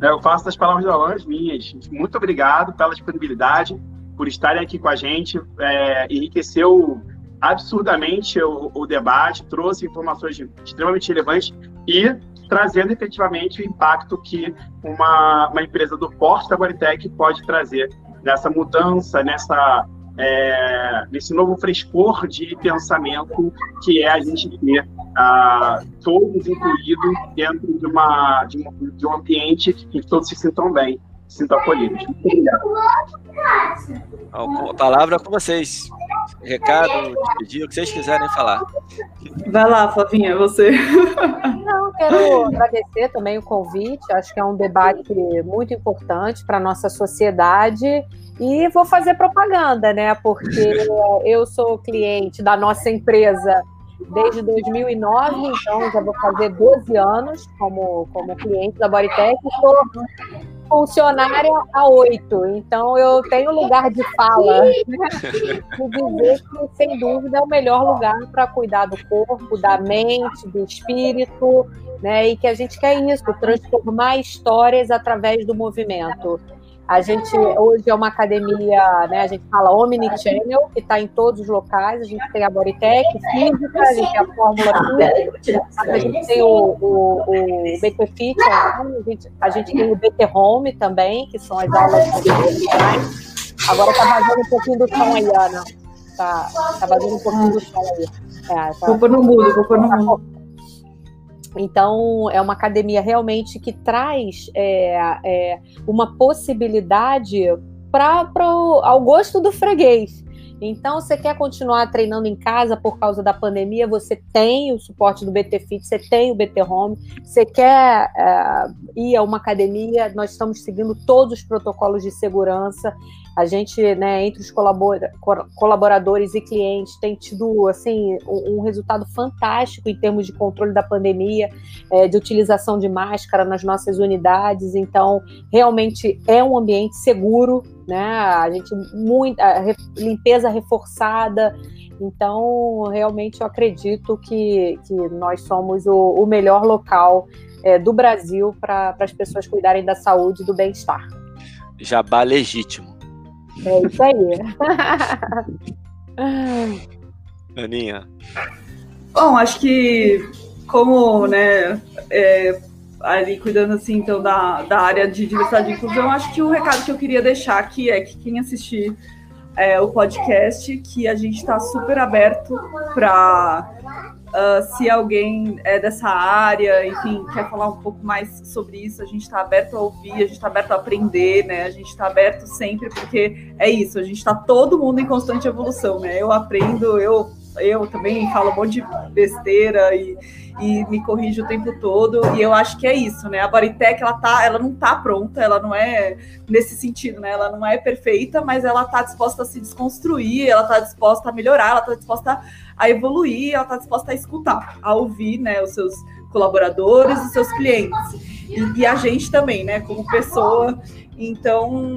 Speaker 2: Eu faço as palavras da Alain minhas. Muito obrigado pela disponibilidade por estarem aqui com a gente. É, enriqueceu absurdamente o, o, debate, trouxe informações extremamente relevantes e trazendo efetivamente o impacto que uma, uma empresa do porte da Guaritec pode trazer nessa mudança, nessa, é, nesse novo frescor de pensamento que é a gente ter ah, todos incluídos dentro de, uma, de, um, de um ambiente em que todos se sintam bem sinto acolhidos. Muito obrigado.
Speaker 1: A palavra é com vocês. Recado, despedir, o que vocês quiserem falar.
Speaker 4: Vai lá, Flavinha, você.
Speaker 3: Não, quero agradecer também o convite. Acho que é um debate muito importante para a nossa sociedade. E vou fazer propaganda, né? Porque eu sou cliente da nossa empresa desde 2009, então já vou fazer 12 anos como, como cliente da Bodytech. Estou funcionária a oito, então eu tenho lugar de fala, né? de dizer que, sem dúvida, é o melhor lugar para cuidar do corpo, da mente, do espírito, né? E que a gente quer isso, transformar histórias através do movimento. A gente hoje é uma academia, né? A gente fala Omnichannel, que está em todos os locais. A gente tem a Bodytech física, a gente tem a Fórmula Física, a gente tem o, o, o BT Fit, a gente, a gente tem o BT Home também, que são as aulas Agora tá vazando um pouquinho do som aí, Ana. Tá, tá vazando um pouquinho do som aí.
Speaker 4: É, tá... Vou pôr no mudo, vou pôr no mudo.
Speaker 3: Então, é uma academia realmente que traz é, é, uma possibilidade para ao gosto do freguês. Então, você quer continuar treinando em casa por causa da pandemia? Você tem o suporte do BT Fit, você tem o BT Home. Você quer é, ir a uma academia? Nós estamos seguindo todos os protocolos de segurança. A gente, né, entre os colaboradores e clientes, tem tido assim um, resultado fantástico em termos de controle da pandemia, é, de utilização de máscara nas nossas unidades. Então, realmente é um ambiente seguro, né? A gente muita limpeza reforçada. Então, realmente eu acredito que, que nós somos o, o melhor local é, do Brasil para as pessoas cuidarem da saúde e do bem-estar.
Speaker 1: Jabá legítimo.
Speaker 3: É isso aí.
Speaker 1: Aninha.
Speaker 4: Bom, acho que como, né, é, ali cuidando assim, então, da, da área de diversidade e inclusão, acho que o recado que eu queria deixar aqui é que quem assistir é, o podcast, que a gente está super aberto para Uh, se alguém é dessa área, enfim, quer falar um pouco mais sobre isso, a gente está aberto a ouvir, a gente está aberto a aprender, né? A gente está aberto sempre, porque é isso, a gente está todo mundo em constante evolução, né? Eu aprendo, eu eu também falo um monte de besteira e, e me corrijo o tempo todo. E eu acho que é isso, né? A Bodytech, ela, tá, ela não tá pronta, ela não é nesse sentido, né? Ela não é perfeita, mas ela tá disposta a se desconstruir, ela tá disposta a melhorar, ela tá disposta a evoluir, ela tá disposta a escutar, a ouvir, né, os seus colaboradores e seus clientes. E, e a gente também, né, como pessoa. Então,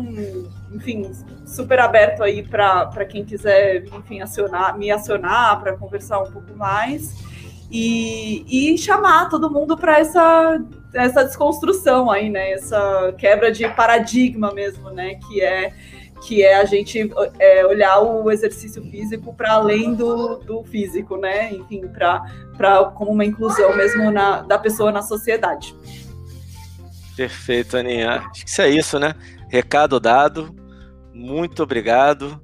Speaker 4: enfim, super aberto aí para quem quiser, enfim, acionar, me acionar para conversar um pouco mais e, e chamar todo mundo para essa essa desconstrução aí, né? Essa quebra de paradigma mesmo, né? Que é que é a gente é, olhar o exercício físico para além do, do físico, né? Enfim, para como uma inclusão mesmo na, da pessoa na sociedade.
Speaker 1: Perfeito, Aninha. Acho que isso é isso, né? Recado dado muito obrigado.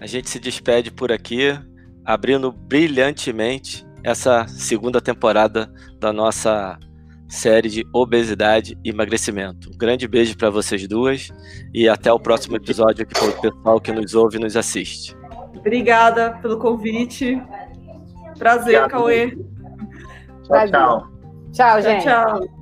Speaker 1: A gente se despede por aqui, abrindo brilhantemente essa segunda temporada da nossa série de obesidade e emagrecimento. Um grande beijo para vocês duas e até o próximo episódio aqui para o pessoal que nos ouve e nos assiste.
Speaker 4: Obrigada pelo convite. Prazer, Obrigado. Cauê.
Speaker 2: Tchau, tchau.
Speaker 3: Tchau, gente. Tchau, tchau.